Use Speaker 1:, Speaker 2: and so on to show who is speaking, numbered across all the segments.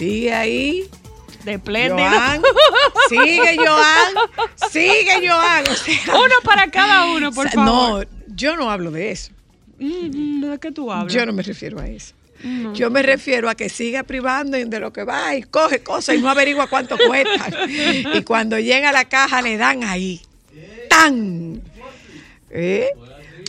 Speaker 1: Sigue ahí.
Speaker 2: De.
Speaker 1: Joan. Sigue, Joan. Sigue, Joan. O sea,
Speaker 2: Uno para cada uno, por
Speaker 1: o sea,
Speaker 2: favor.
Speaker 1: No, yo no hablo de eso.
Speaker 2: Mm, ¿De qué tú hablas?
Speaker 1: Yo no me refiero a eso. Yo me refiero a que siga privando de lo que va y coge cosas y no averigua cuánto cuesta. y cuando llega a la caja le dan ahí. ¡Tan! ¿Eh?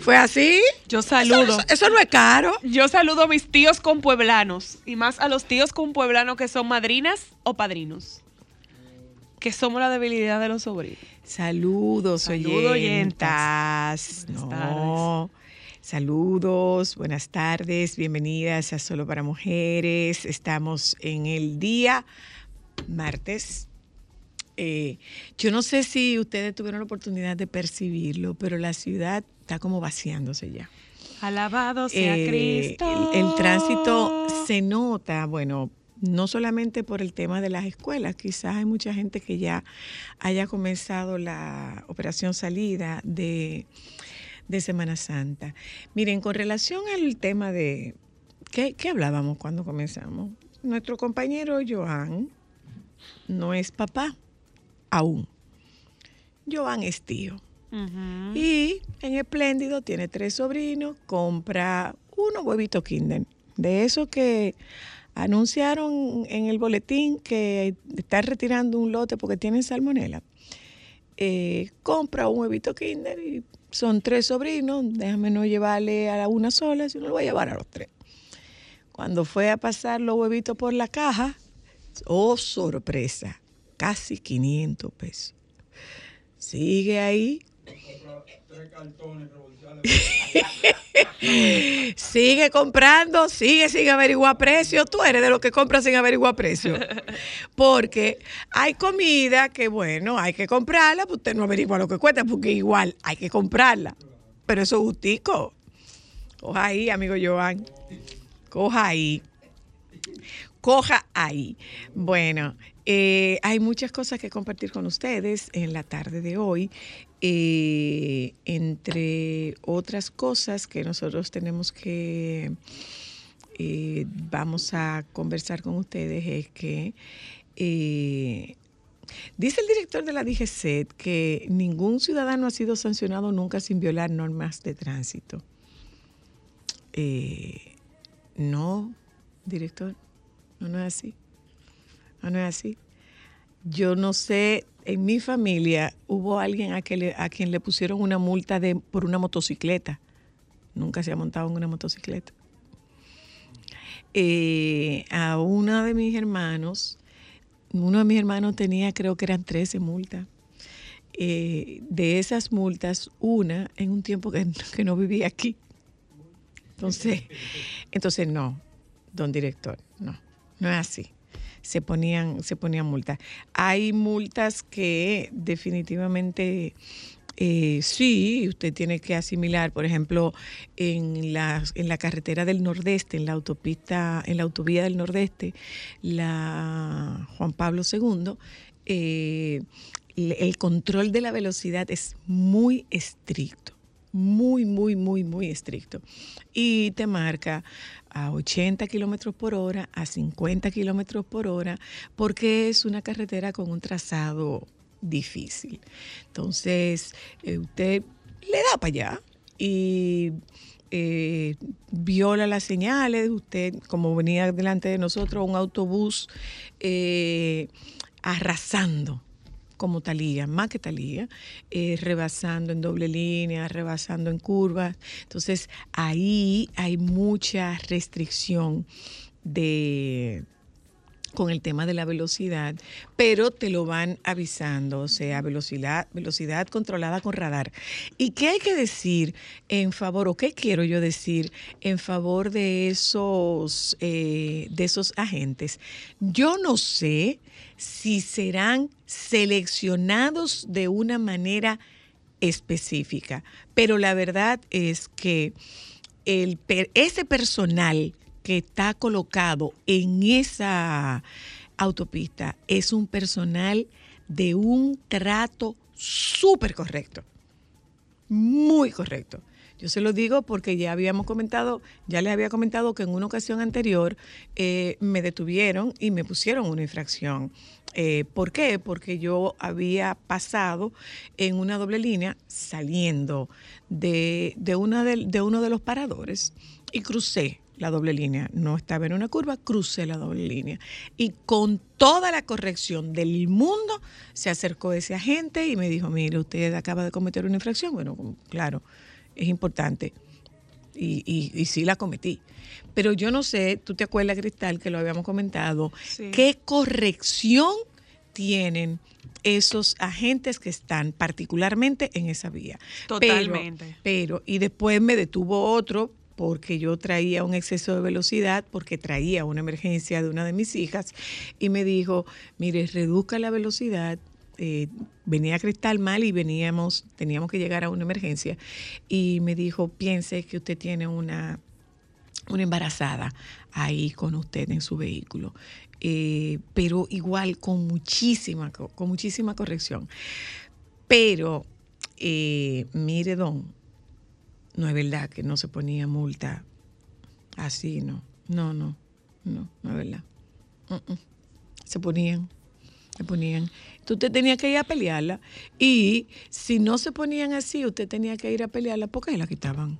Speaker 1: ¿Fue así?
Speaker 2: Yo saludo.
Speaker 1: Eso, no es caro.
Speaker 2: Yo saludo a mis tíos con pueblanos y más a los tíos con pueblanos que son madrinas o padrinos. Que somos la debilidad de los sobrinos.
Speaker 1: Saludos,
Speaker 2: Saludo,
Speaker 1: oyentas. No. Saludos, buenas tardes, bienvenidas a Solo para Mujeres. Estamos en el día martes. Eh, yo no sé si ustedes tuvieron la oportunidad de percibirlo, pero la ciudad está como vaciándose ya.
Speaker 2: Alabado sea
Speaker 1: Eh,
Speaker 2: Cristo.
Speaker 1: El, el tránsito se nota, bueno, no solamente por el tema de las escuelas, quizás hay mucha gente que ya haya comenzado la operación salida de, de Semana Santa. Miren, con relación al tema de, ¿qué, qué hablábamos cuando comenzamos? Nuestro compañero Joan no es papá aún. Joan es tío. Y en Espléndido tiene tres sobrinos, compra unos huevitos Kinder. De esos que anunciaron en el boletín que están retirando un lote porque tienen salmonela. Eh, compra un huevito Kinder y son tres sobrinos. Déjame no llevarle a una sola, sino lo voy a llevar a los tres. Cuando fue a pasar los huevitos por la caja, oh sorpresa, casi 500 pesos. Sigue ahí sigue comprando, sigue sin averiguar precio. Tú eres de los que compras sin averiguar precio. Porque hay comida que, bueno, hay que comprarla, pues usted no averigua lo que cuesta, porque igual hay que comprarla. Pero eso es justico. Coja ahí, amigo Joan. Coja ahí. Coja ahí. Bueno, eh, hay muchas cosas que compartir con ustedes en la tarde de hoy. Eh, entre otras cosas que nosotros tenemos que, eh, vamos a conversar con ustedes, es que eh, dice el director de la DGCET que ningún ciudadano ha sido sancionado nunca sin violar normas de tránsito. Eh, no, director, no, no es así. No, es así. Yo no sé, en mi familia hubo alguien a, quien le pusieron una multa por una motocicleta. Nunca se ha montado en una motocicleta. Eh, a uno de mis hermanos, uno de mis hermanos tenía, creo que eran 13 multas. Eh, de esas multas, una en un tiempo que, que no vivía aquí. Entonces, entonces no, don director, no, no es así. Se ponían, se ponían multas. Hay multas que definitivamente eh, sí, usted tiene que asimilar, por ejemplo, en la, en la carretera del Nordeste, en la autopista, en la autovía del Nordeste, la Juan Pablo II, eh, el el control de la velocidad es muy estricto muy, muy, muy, muy estricto. Y te marca a 80 kilómetros por hora, a 50 kilómetros por hora, porque es una carretera con un trazado difícil. Entonces, eh, usted le da para allá y eh, viola las señales. Usted, como venía delante de nosotros, un autobús eh, arrasando como Talía, más que Talía, eh, rebasando en doble línea, rebasando en curvas. Entonces ahí hay mucha restricción de con el tema de la velocidad, pero te lo van avisando, o sea, velocidad, velocidad controlada con radar. ¿Y qué hay que decir en favor, o qué quiero yo decir en favor de esos, eh, de esos agentes? Yo no sé si serán seleccionados de una manera específica, pero la verdad es que el, ese personal está colocado en esa autopista es un personal de un trato súper correcto, muy correcto. Yo se lo digo porque ya habíamos comentado, ya les había comentado que en una ocasión anterior eh, me detuvieron y me pusieron una infracción. Eh, ¿Por qué? Porque yo había pasado en una doble línea saliendo de, una de uno de los paradores y crucé la doble línea. No estaba en una curva, crucé la doble línea. Y con toda la corrección del mundo se acercó ese agente y me dijo, mire, usted acaba de cometer una infracción. Bueno, claro, es importante. Y, y, y sí la cometí. Pero yo no sé, tú te acuerdas, Cristal, que lo habíamos comentado,
Speaker 2: Sí.
Speaker 1: qué corrección tienen esos agentes que están particularmente en esa vía. Pero-
Speaker 2: Totalmente.
Speaker 1: pero, y después me detuvo otro porque yo traía un exceso de velocidad, porque traía una emergencia de una de mis hijas, y me dijo, mire, reduzca la velocidad. eh, venía Cristal mal y veníamos, teníamos que llegar a una emergencia. Y me dijo, piense que usted tiene una, una embarazada ahí con usted en su vehículo. Eh, pero igual con muchísima, co- con muchísima corrección. Pero, eh, mire, don, no es verdad que no se ponía multa así, no. No, no, no, no es verdad. Se ponían, se ponían. Entonces usted tenía que ir a pelearla y si no se ponían así, usted tenía que ir a pelearla porque la quitaban.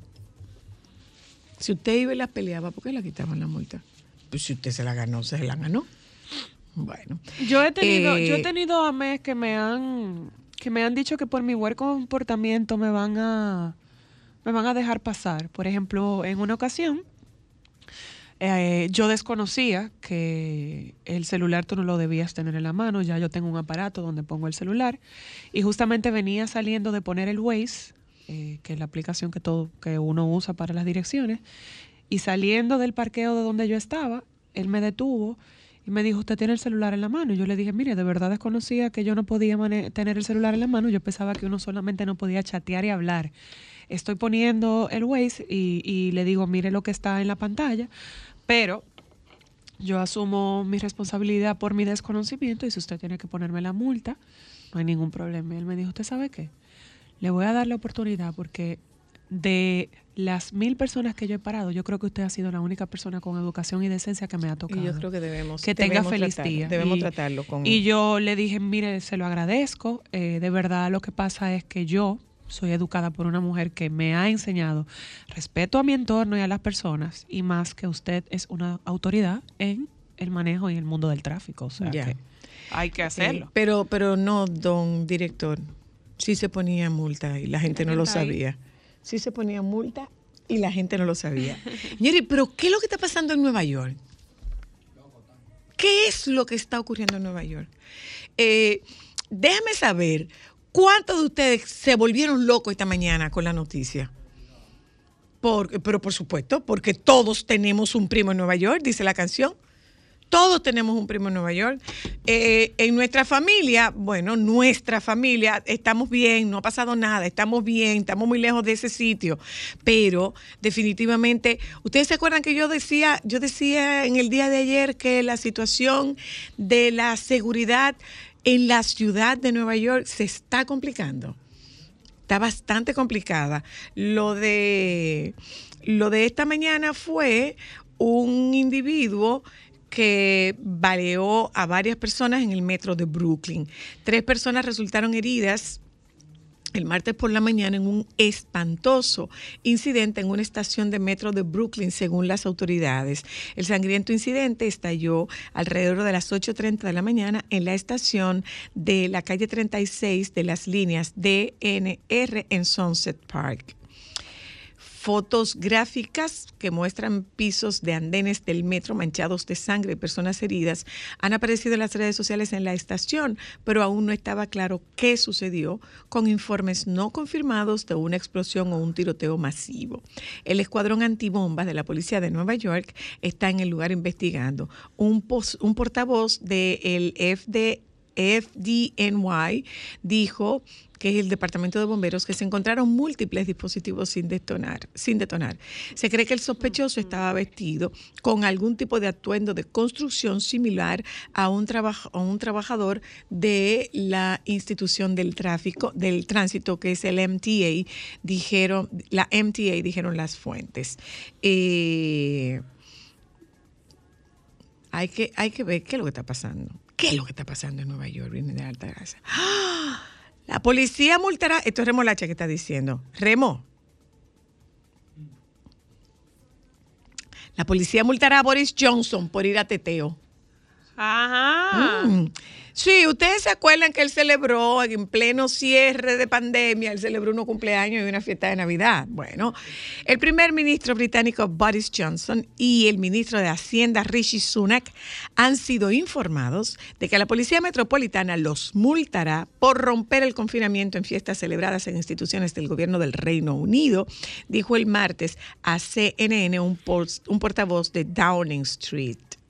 Speaker 1: Si usted iba y las peleaba, ¿por qué la quitaban la multa? Pues si usted se la ganó, se la ganó. Bueno.
Speaker 2: Yo he tenido,
Speaker 1: Eh,
Speaker 2: yo he tenido AMES que me han que me han dicho que por mi buen comportamiento me van a me van a dejar pasar. Por ejemplo, en una ocasión eh, yo desconocía que el celular tú no lo debías tener en la mano. Ya yo tengo un aparato donde pongo el celular y justamente venía saliendo de poner el Waze, eh, que es la aplicación que todo que uno usa para las direcciones, y saliendo del parqueo de donde yo estaba, él me detuvo y me dijo, usted tiene el celular en la mano. Y yo le dije, mire, de verdad desconocía que yo no podía tener el celular en la mano. Yo pensaba que uno solamente no podía chatear y hablar. Estoy poniendo el Waze y, y le digo, mire lo que está en la pantalla. Pero yo asumo mi responsabilidad por mi desconocimiento y si usted tiene que ponerme la multa, no hay ningún problema. Y él me dijo, ¿usted sabe qué? Le voy a dar la oportunidad porque de las mil personas que yo he parado, yo creo que usted ha sido la única persona con educación y decencia que me ha tocado.
Speaker 1: Y yo creo que debemos
Speaker 2: que tenga
Speaker 1: debemos
Speaker 2: feliz día.
Speaker 1: Debemos
Speaker 2: Y-
Speaker 1: tratarlo con
Speaker 2: Y yo le dije, mire, se lo agradezco. eh, de verdad lo que pasa es que yo soy educada por una mujer que me ha enseñado respeto a mi entorno y a las personas y más que usted es una autoridad en el manejo y el mundo del tráfico. O sea que hay que hacerlo.
Speaker 1: Eh, pero, pero no, don director. Sí se ponía multa y la gente no lo
Speaker 2: ahí.
Speaker 1: sabía. Sí se ponía multa y la gente no lo sabía. Señores, pero ¿qué es lo que está pasando en Nueva York? ¿Qué es lo que está ocurriendo en Nueva York? Eh, déjame saber, ¿cuántos de ustedes se volvieron locos esta mañana con la noticia? Por- pero por supuesto, porque todos tenemos un primo en Nueva York, dice la canción. Todos tenemos un primo en Nueva York. Eh, en nuestra familia, bueno, nuestra familia, estamos bien, no ha pasado nada, estamos bien, estamos muy lejos de ese sitio. Pero definitivamente, ustedes se acuerdan que yo decía, yo decía en el día de ayer que la situación de la seguridad en la ciudad de Nueva York se está complicando está bastante complicada. Lo de, lo de esta mañana fue un individuo que baleó a varias personas en el metro de Brooklyn. Tres personas resultaron heridas el martes por la mañana en un espantoso incidente en una estación de metro de Brooklyn, según las autoridades. El sangriento incidente estalló alrededor de las 8.30 de la mañana en la estación de la calle 36 de las líneas DNR en Sunset Park fotos gráficas que muestran pisos de andenes del metro manchados de sangre y personas heridas han aparecido en las redes sociales en la estación, pero aún no estaba claro qué sucedió con informes no confirmados de una explosión o un tiroteo masivo. El escuadrón antibombas de la policía de Nueva York está en el lugar investigando. Un, pos- un portavoz del FD FDNY dijo que es el Departamento de Bomberos, que se encontraron múltiples dispositivos sin detonar, sin detonar. Se cree que el sospechoso estaba vestido con algún tipo de atuendo de construcción similar a un, trabaj- a un trabajador de la institución del tráfico, del tránsito, que es el MTA, dijeron, la MTA dijeron las fuentes. Eh, hay que, hay que ver qué es lo que está pasando. ¿Qué es lo que está pasando en Nueva York, Virgen de la Alta Gracia? ¡Ah! La policía multará. Esto es Remolacha que está diciendo. Remo. La policía multará a Boris Johnson por ir a teteo.
Speaker 2: Ajá.
Speaker 1: Mm. Sí, ustedes se acuerdan que él celebró en pleno cierre de pandemia, él celebró unos cumpleaños y una fiesta de Navidad. Bueno, el primer ministro británico Boris Johnson y el ministro de Hacienda Rishi Sunak han sido informados de que la Policía Metropolitana los multará por romper el confinamiento en fiestas celebradas en instituciones del gobierno del Reino Unido, dijo el martes a CNN un, un portavoz de Downing Street.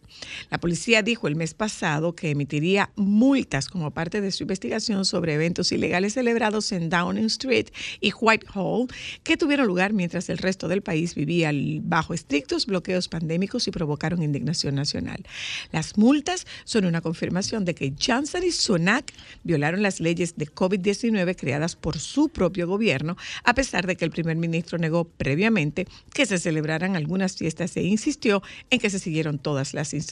Speaker 1: La policía dijo el mes pasado que emitiría multas como parte de su investigación sobre eventos ilegales celebrados en Downing Street y Whitehall que tuvieron lugar mientras el resto del país vivía bajo estrictos bloqueos pandémicos y provocaron indignación nacional. Las multas son una confirmación de que Johnson y Sunak violaron las leyes de COVID-19 creadas por su propio gobierno, a pesar de que el primer ministro negó previamente que se celebraran algunas fiestas e insistió en que se siguieron todas las instrucciones.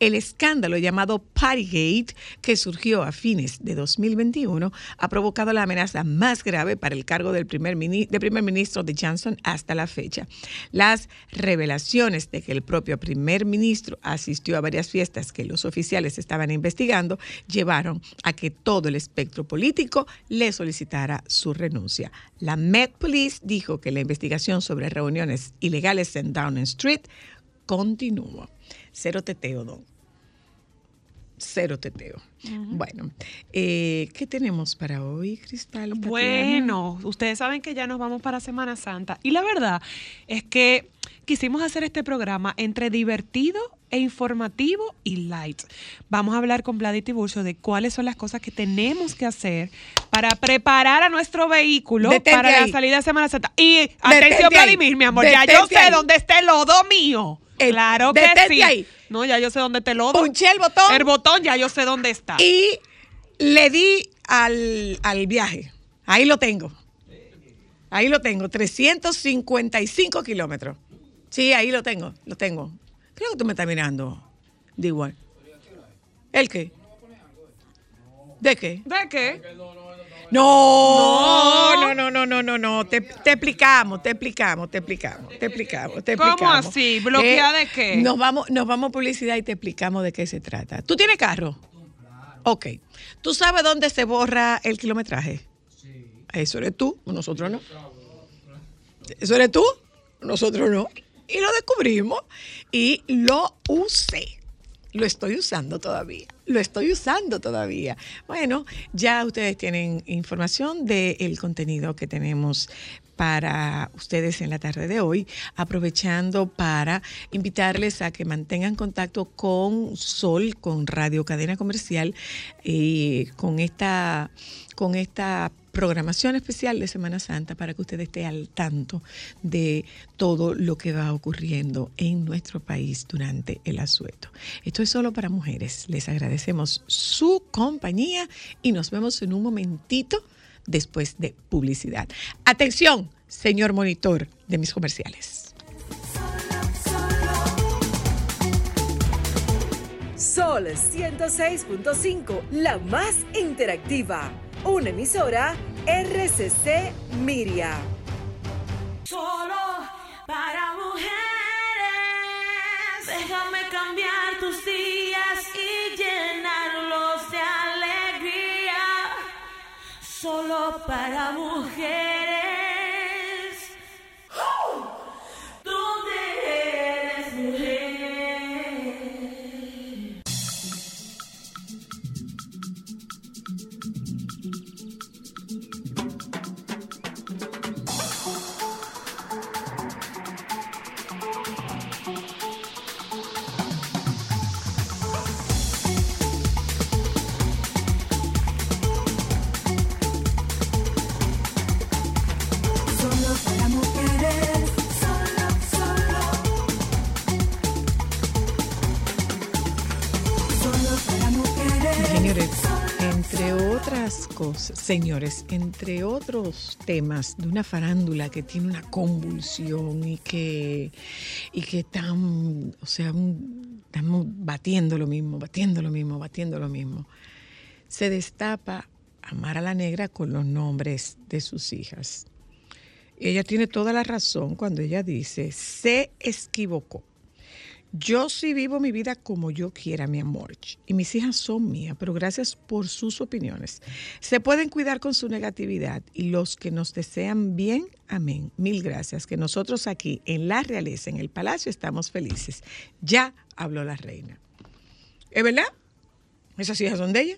Speaker 1: El escándalo llamado Partygate, que surgió a fines de 2021, ha provocado la amenaza más grave para el cargo del primer, primer ministro de Johnson hasta la fecha. Las revelaciones de que el propio primer ministro asistió a varias fiestas que los oficiales estaban investigando llevaron a que todo el espectro político le solicitara su renuncia. La Met Police dijo que la investigación sobre reuniones ilegales en Downing Street continúa. Cero teteo, don. Cero teteo. Bueno, eh, ¿qué tenemos para hoy, Cristal? Tatiana?
Speaker 2: Bueno, ustedes saben que ya nos vamos para Semana Santa. Y la verdad es que quisimos hacer este programa entre divertido e informativo y light. Vamos a hablar con Vlad y Tiburcio de cuáles son las cosas que tenemos que hacer para preparar a nuestro vehículo
Speaker 1: Detente
Speaker 2: para
Speaker 1: ahí.
Speaker 2: la salida de Semana Santa. Y atención. Vladimir, mi amor, ya yo sé
Speaker 1: ahí.
Speaker 2: dónde está el lodo mío.
Speaker 1: Eh,
Speaker 2: claro que
Speaker 1: detente
Speaker 2: sí.
Speaker 1: ahí.
Speaker 2: No, ya yo sé dónde está el lodo.
Speaker 1: Punché el botón.
Speaker 2: El botón ya yo sé dónde está.
Speaker 1: Y le di al, al viaje. Ahí lo tengo. Ahí lo tengo, 355 kilómetros. Sí, ahí lo tengo, lo tengo. Creo que tú me estás mirando. De igual. ¿El qué? ¿De qué?
Speaker 2: ¿De qué?
Speaker 1: No, no, no, no, no, no, no. Te, te explicamos, te explicamos, te explicamos, te explicamos, te
Speaker 2: ¿Cómo
Speaker 1: explicamos.
Speaker 2: así? ¿Bloqueada de qué?
Speaker 1: Nos vamos, nos vamos a publicidad y te explicamos de qué se trata. ¿Tú tienes carro? Ok. ¿Tú sabes dónde se borra el kilometraje? Eso eres tú, nosotros no. Eso eres tú, nosotros no. Y lo descubrimos y lo usé. Lo estoy usando todavía. Lo estoy usando todavía. Bueno, ya ustedes tienen información del contenido que tenemos para ustedes en la tarde de hoy, aprovechando para invitarles a que mantengan contacto con Sol, con Radio Cadena Comercial, eh, con esta, con esta programación especial de Semana Santa para que usted esté al tanto de todo lo que va ocurriendo en nuestro país durante el asueto. Esto es solo para mujeres. Les agradecemos su compañía y nos vemos en un momentito después de publicidad. Atención, señor monitor de mis comerciales.
Speaker 3: Sol 106.5, la más interactiva. Una emisora RCC Miria.
Speaker 4: Solo para mujeres. Déjame cambiar tus días y llenarlos de alegría. Solo para mujeres.
Speaker 1: Señores, entre otros temas de una farándula que tiene una convulsión y que, y que están, o sea, estamos batiendo lo mismo, batiendo lo mismo, batiendo lo mismo, se destapa a la Negra con los nombres de sus hijas. Ella tiene toda la razón cuando ella dice, se equivocó. Yo sí vivo mi vida como yo quiera, mi amor. Y mis hijas son mías, pero gracias por sus opiniones. Se pueden cuidar con su negatividad y los que nos desean bien, amén. Mil gracias. Que nosotros aquí en la realeza, en el palacio, estamos felices. Ya habló la reina. ¿Es verdad? Esas hijas son de ella.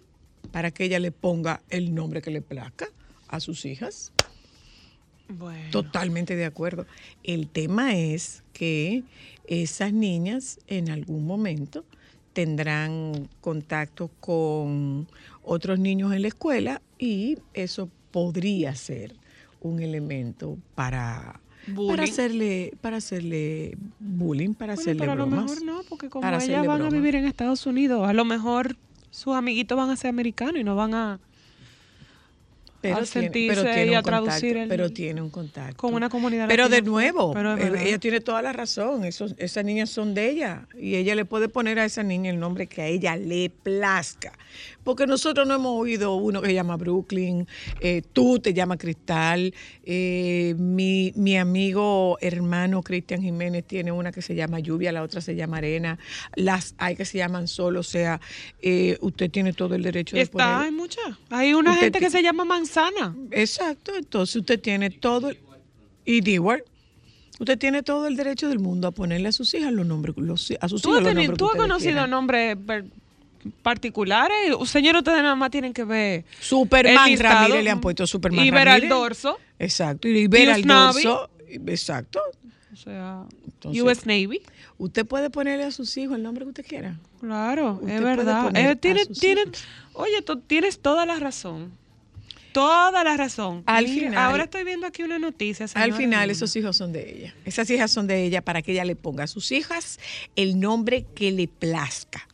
Speaker 1: Para que ella le ponga el nombre que le plazca a sus hijas.
Speaker 2: Bueno.
Speaker 1: Totalmente de acuerdo. El tema es que esas niñas en algún momento tendrán contacto con otros niños en la escuela y eso podría ser un elemento para,
Speaker 2: Bullying.
Speaker 1: para hacerle para hacerle bullying, para
Speaker 2: Bueno,
Speaker 1: hacerle
Speaker 2: pero a lo
Speaker 1: bromas.
Speaker 2: mejor no, porque como ellas van a vivir en Estados Unidos, a lo mejor sus amiguitos van a ser americanos y no van a
Speaker 1: pero
Speaker 2: al
Speaker 1: tiene,
Speaker 2: sentirse
Speaker 1: pero tiene
Speaker 2: y a
Speaker 1: contacto,
Speaker 2: traducir el-
Speaker 1: pero tiene un contacto
Speaker 2: con una comunidad
Speaker 1: Pero de nuevo,
Speaker 2: Pero
Speaker 1: eh, ella tiene toda la razón. Esos, esas niñas son de ella y ella le puede poner a esa niña el nombre que a ella le plazca. Porque nosotros no hemos oído uno que se llama Brooklyn, eh, tú te llamas Cristal, eh, mi, mi amigo hermano Cristian Jiménez tiene una que se llama Lluvia, la otra se llama Arena, las hay que se llaman Sol, o sea, eh, usted tiene todo el derecho de
Speaker 2: Está,
Speaker 1: poner
Speaker 2: hay muchas. Hay una
Speaker 1: Usted
Speaker 2: gente que se llama manzana.
Speaker 1: Exacto, entonces usted tiene todo, el- y Dewar, usted tiene todo el derecho del mundo a ponerle a sus hijas los nombres, los- a sus
Speaker 2: ¿Tú
Speaker 1: hijos
Speaker 2: has,
Speaker 1: los
Speaker 2: tenido-
Speaker 1: nombres
Speaker 2: tú has conocido
Speaker 1: quieran.
Speaker 2: nombres particulares? Señor, ustedes nada más tienen que ver.
Speaker 1: Superman
Speaker 2: el.
Speaker 1: Ramírez le han puesto Superman
Speaker 2: Y ver al dorso.
Speaker 1: Exacto, y ver al dorso, exacto.
Speaker 2: O sea,
Speaker 1: Entonces-
Speaker 2: US Navy.
Speaker 1: Usted puede ponerle a sus hijos el nombre que usted quiera.
Speaker 2: Claro,
Speaker 1: Usted
Speaker 2: es verdad. Eh, tiene- tiene- oye, tú tienes toda la razón. Toda la razón.
Speaker 1: Al
Speaker 2: Mira,
Speaker 1: final-
Speaker 2: ahora estoy viendo aquí una noticia.
Speaker 1: Al final esos hijos son de ella. Esas hijas son de ella para que ella le ponga a sus hijas el nombre que le plazca.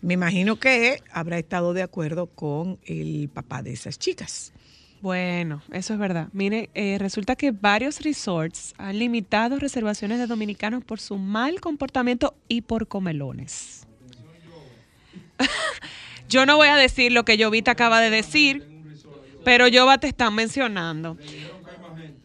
Speaker 1: Me imagino que habrá estado de acuerdo con el papá de esas chicas.
Speaker 2: Bueno, eso es verdad. Mire, eh, resulta que varios resorts han limitado reservaciones de dominicanos por su mal comportamiento y por comelones. yo no voy a decir lo que Jovita acaba de decir, pero Jova te están mencionando.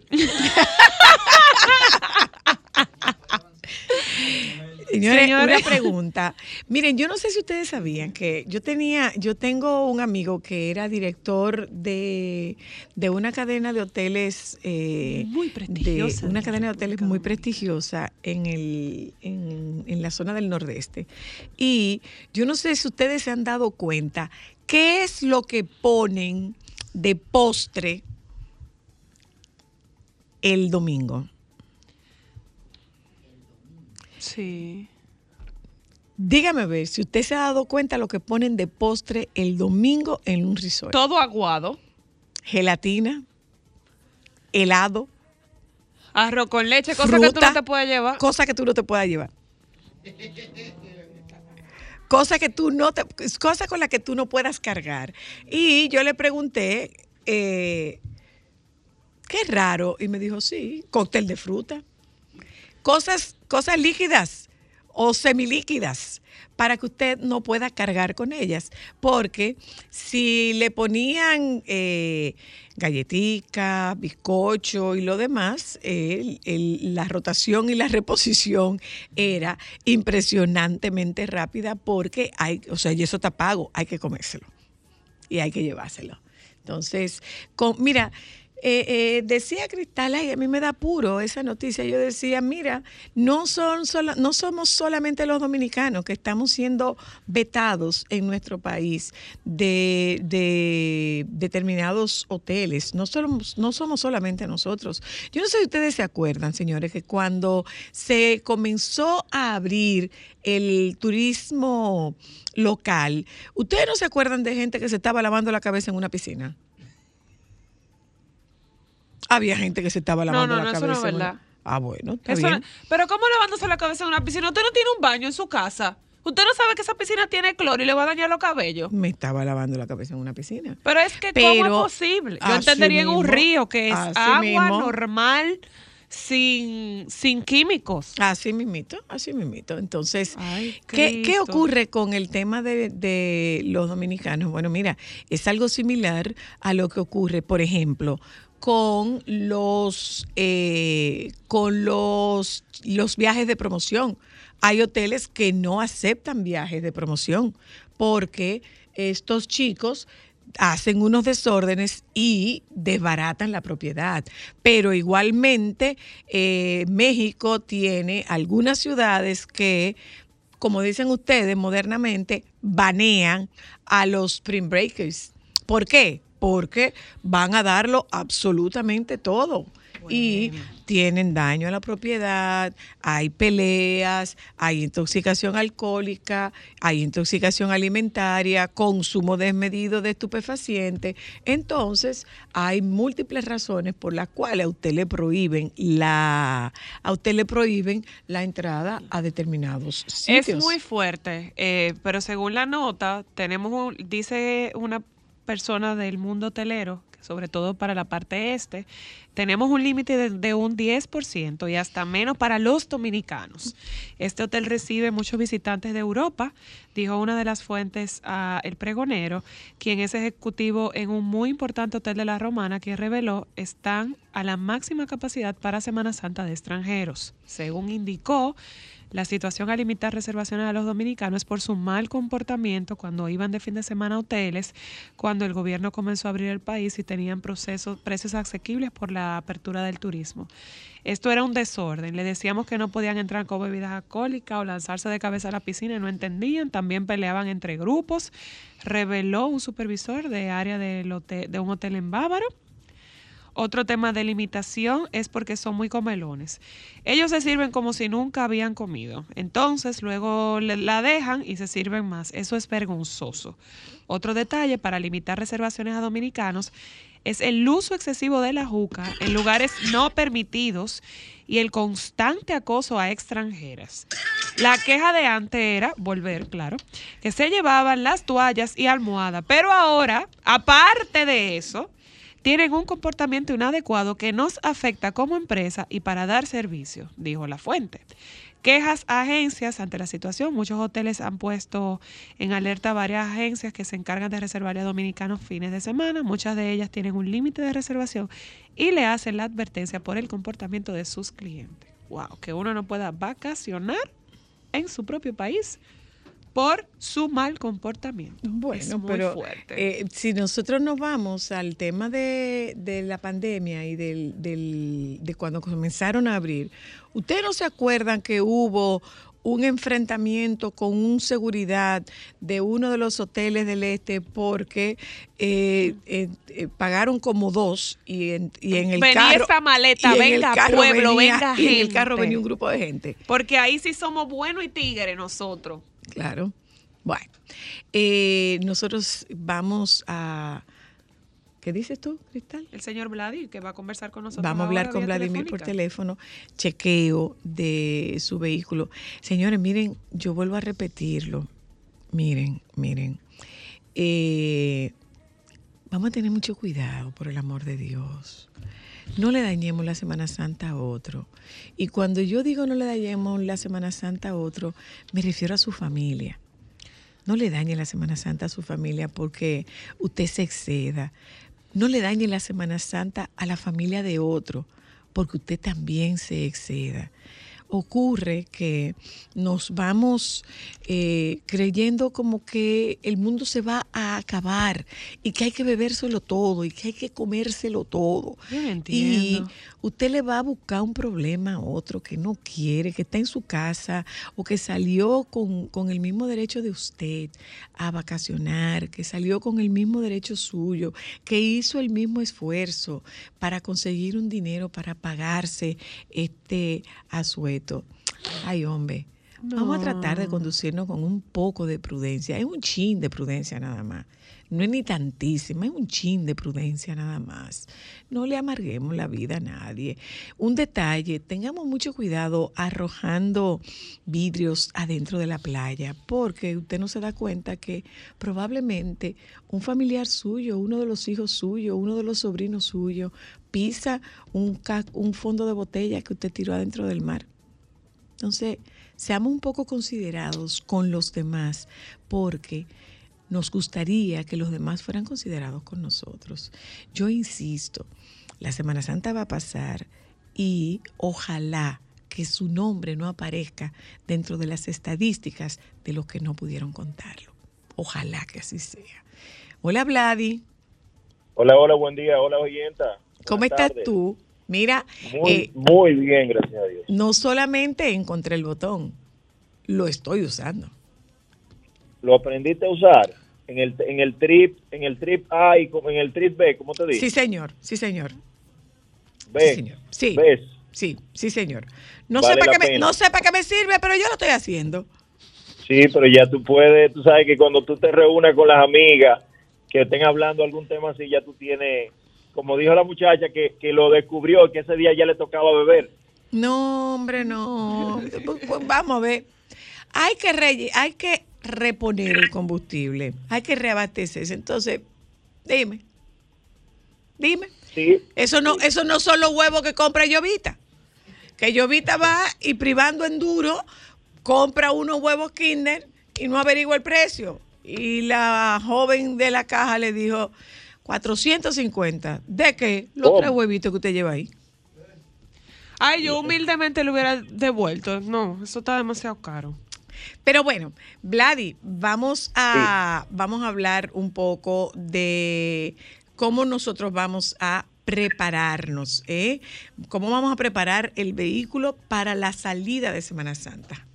Speaker 1: Señores,
Speaker 2: Señores.
Speaker 1: una pregunta. Miren, yo no sé si ustedes sabían que yo tenía, yo tengo un amigo que era director de, de una cadena de hoteles. eh,
Speaker 2: Muy prestigiosa
Speaker 1: de una
Speaker 2: de
Speaker 1: cadena de hoteles muy prestigiosa en, el, en, en la zona del nordeste. Y yo no sé si ustedes se han dado cuenta qué es lo que ponen de postre el domingo.
Speaker 2: Sí.
Speaker 1: Dígame a ver si usted se ha dado cuenta lo que ponen de postre el domingo en un resort.
Speaker 2: Todo aguado,
Speaker 1: Gelatina, helado,
Speaker 2: arroz con leche, cosa que tú no te puedes llevar.
Speaker 1: cosa que tú no te puedas llevar. Cosa que tú no te, cosa con la que tú no puedas cargar. Y yo le pregunté eh, qué raro. Y me dijo, sí, cóctel de fruta. Cosas, cosas líquidas o semilíquidas para que usted no pueda cargar con ellas. Porque si le ponían eh, galletica, bizcocho y lo demás, la rotación y la reposición era impresionantemente rápida porque hay, o sea, y eso está pago, hay que comérselo y hay que llevárselo. Entonces, con, mira, eh, eh, decía Cristal, ay, a mí me da puro esa noticia. Yo decía, mira, no, son sola- no somos solamente los dominicanos que estamos siendo vetados en nuestro país de, de determinados hoteles. No somos, no somos solamente nosotros. Yo no sé si ustedes se acuerdan, señores, que cuando se comenzó a abrir el turismo local, ¿ustedes no se acuerdan de gente que se estaba lavando la cabeza en una piscina? Había gente que se estaba
Speaker 2: No,
Speaker 1: lavando
Speaker 2: no,
Speaker 1: la
Speaker 2: no, eso no
Speaker 1: cabeza.
Speaker 2: es
Speaker 1: en una-
Speaker 2: verdad.
Speaker 1: Ah, bueno, está
Speaker 2: Eso no-
Speaker 1: bien.
Speaker 2: pero ¿cómo lavándose la cabeza en una piscina? Usted no tiene un baño en su casa. Usted no sabe que esa piscina tiene cloro y le va a dañar los cabellos.
Speaker 1: Me estaba lavando la cabeza en una piscina.
Speaker 2: Pero es que
Speaker 1: Pero
Speaker 2: ¿cómo es posible? Yo entendería en un río que es agua
Speaker 1: mismo.
Speaker 2: normal sin, sin químicos.
Speaker 1: Así mismito, así mismito. Entonces,
Speaker 2: Ay,
Speaker 1: ¿qué, qué ocurre con el tema de, de los dominicanos? Bueno, mira, es algo similar a lo que ocurre, por ejemplo, con los eh, con los, los viajes de promoción. Hay hoteles que no aceptan viajes de promoción porque estos chicos hacen unos desórdenes y desbaratan la propiedad. Pero igualmente eh, México tiene algunas ciudades que, como dicen ustedes modernamente, banean a los spring breakers. ¿Por qué? Porque van a darlo absolutamente todo. Y tienen daño a la propiedad, hay peleas, hay intoxicación alcohólica, hay intoxicación alimentaria, consumo desmedido de estupefacientes. Entonces, hay múltiples razones por las cuales a usted le prohíben la a usted le prohíben la entrada a determinados sitios.
Speaker 2: Es muy fuerte, eh, pero según la nota, tenemos un- dice una persona del mundo hotelero, sobre todo para la parte este, tenemos un límite de, un 10% y hasta menos para los dominicanos. Este hotel recibe muchos visitantes de Europa, dijo una de las fuentes a El Pregonero, quien es ejecutivo en un muy importante hotel de la Romana, que reveló están a la máxima capacidad para Semana Santa de extranjeros. Según indicó, la situación al limitar reservaciones a los dominicanos es por su mal comportamiento cuando iban de fin de semana a hoteles, cuando el gobierno comenzó a abrir el país y tenían procesos, precios asequibles por la apertura del turismo. Esto era un desorden. Le decíamos que no podían entrar con bebidas alcohólicas o lanzarse de cabeza a la piscina y no entendían. También peleaban entre grupos. Reveló un supervisor de área del hotel- de un hotel en Bávaro. Otro tema de limitación es porque son muy comelones. Ellos se sirven como si nunca habían comido. Entonces luego la dejan y se sirven más. Eso es vergonzoso. Otro detalle para limitar reservaciones a dominicanos es el uso excesivo de la juca en lugares no permitidos y el constante acoso a extranjeras. La queja de antes era, volver, claro, que se llevaban las toallas y almohadas, pero ahora, aparte de eso, tienen un comportamiento inadecuado que nos afecta como empresa y para dar servicio, dijo la fuente. Quejas a agencias ante la situación. Muchos hoteles han puesto en alerta varias agencias que se encargan de reservarle a dominicanos fines de semana. Muchas de ellas tienen un límite de reservación y le hacen la advertencia por el comportamiento de sus clientes. Wow, que uno no pueda vacacionar en su propio país por su mal comportamiento.
Speaker 1: Bueno,
Speaker 2: Es muy
Speaker 1: pero
Speaker 2: fuerte.
Speaker 1: eh, si nosotros nos vamos al tema de, de la pandemia y del, del- de cuando comenzaron a abrir, ¿ustedes no se acuerdan que hubo un enfrentamiento con un seguridad de uno de los hoteles del este porque eh, eh, eh, pagaron como dos y en, y en el
Speaker 2: Venía
Speaker 1: carro
Speaker 2: esta maleta,
Speaker 1: y
Speaker 2: venga,
Speaker 1: carro
Speaker 2: pueblo,
Speaker 1: venía-
Speaker 2: venga,
Speaker 1: y en el carro
Speaker 2: gente.
Speaker 1: venía un grupo de gente
Speaker 2: Porque ahí sí somos buenos y tigres nosotros.
Speaker 1: Claro. Bueno, eh, nosotros vamos a... ¿Qué dices tú, Cristal?
Speaker 2: El señor Vladimir, que va a conversar con nosotros.
Speaker 1: Vamos a hablar con Vladimir por teléfono, chequeo de su vehículo. Señores, miren, yo vuelvo a repetirlo. Miren, miren. Eh, vamos a tener mucho cuidado, por el amor de Dios. No le dañemos la Semana Santa a otro. Y cuando yo digo no le dañemos la Semana Santa a otro, me refiero a su familia. No le dañe la Semana Santa a su familia porque usted se exceda. No le dañe la Semana Santa a la familia de otro porque usted también se exceda. Ocurre que nos vamos eh, creyendo como que el mundo se va a acabar y que hay que bebérselo todo y que hay que comérselo todo.
Speaker 2: Yo
Speaker 1: Y usted le va a buscar un problema a otro que no quiere, que está en su casa o que salió con, con el mismo derecho de usted a vacacionar, que salió con el mismo derecho suyo, que hizo el mismo esfuerzo para conseguir un dinero para pagarse este asueto. Ay, hombre. Vamos a tratar de
Speaker 2: No.
Speaker 1: conducirnos con un poco de prudencia. Es un chin de prudencia nada más. No es ni tantísima, es un chin de prudencia nada más. No le amarguemos la vida a nadie. Un detalle, tengamos mucho cuidado arrojando vidrios adentro de la playa, porque usted no se da cuenta que probablemente un familiar suyo, uno de los hijos suyos, uno de los sobrinos suyos, pisa un, un fondo de botella que usted tiró adentro del mar. Entonces, seamos un poco considerados con los demás, porque nos gustaría que los demás fueran considerados con nosotros. Yo insisto, la Semana Santa va a pasar y ojalá que su nombre no aparezca dentro de las estadísticas de los que no pudieron contarlo. Ojalá que así sea. Hola, Vladi.
Speaker 5: Hola, hola, buen día. Hola, oyenta.
Speaker 1: ¿Cómo estás
Speaker 5: tardes.
Speaker 1: tú? Mira,
Speaker 5: Muy,
Speaker 1: eh,
Speaker 5: muy bien, gracias a Dios.
Speaker 1: no solamente encontré el botón, lo estoy usando.
Speaker 5: Lo aprendiste a usar en el, en el trip, en el trip A y como en el trip B, ¿cómo te digo?
Speaker 1: Sí, señor, sí, señor.
Speaker 5: B,
Speaker 1: sí, señor. Sí.
Speaker 5: ¿Ves?
Speaker 1: Sí, sí, señor. No
Speaker 5: Vale
Speaker 1: sé para qué me, no sé para qué me sirve, pero yo lo estoy haciendo.
Speaker 5: Sí, pero ya tú puedes, tú sabes que cuando tú te reúnes con las amigas que estén hablando algún tema así, ya tú tienes, como dijo la muchacha que, que lo descubrió, que ese día ya le tocaba beber.
Speaker 1: No, hombre, no. Pues, pues, Vamos a ver. Hay que hay que reponer el combustible, hay que reabastecerse. Entonces, dime. Dime.
Speaker 5: Sí,
Speaker 1: Eso no, eso no son los huevos que compra Llovita. Que Llovita va y privando en duro, compra unos huevos Kinder y no averigua el precio. Y la joven de la caja le dijo, 450. ¿De qué? Los tres huevitos que usted lleva ahí.
Speaker 2: Ay, yo humildemente lo hubiera devuelto. No, eso está demasiado caro.
Speaker 1: Pero bueno, Vladi, vamos a, vamos a hablar un poco de cómo nosotros vamos a prepararnos, ¿eh? ¿Cómo vamos a preparar el vehículo para la salida de Semana Santa?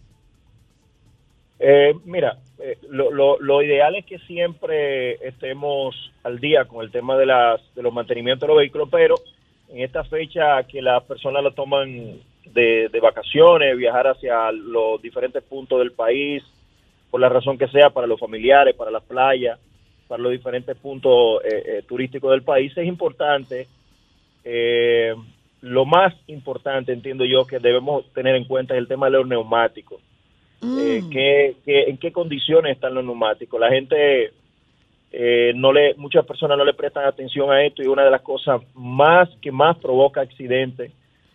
Speaker 5: Eh, mira, eh, lo, lo, lo ideal es que siempre estemos al día con el tema de, las, de los mantenimientos de los vehículos, pero en esta fecha que las personas lo toman de, de vacaciones, viajar hacia los diferentes puntos del país, por la razón que sea, para los familiares, para las playas, para los diferentes puntos eh, eh, turísticos del país, es importante. eh, lo más importante, entiendo yo, que debemos tener en cuenta es el tema de los neumáticos. Eh,
Speaker 1: Mm.
Speaker 5: ¿qué- qué- en qué condiciones están los neumáticos. La gente, eh, no le, muchas personas no le prestan atención a esto y una de las cosas más que más provoca accidentes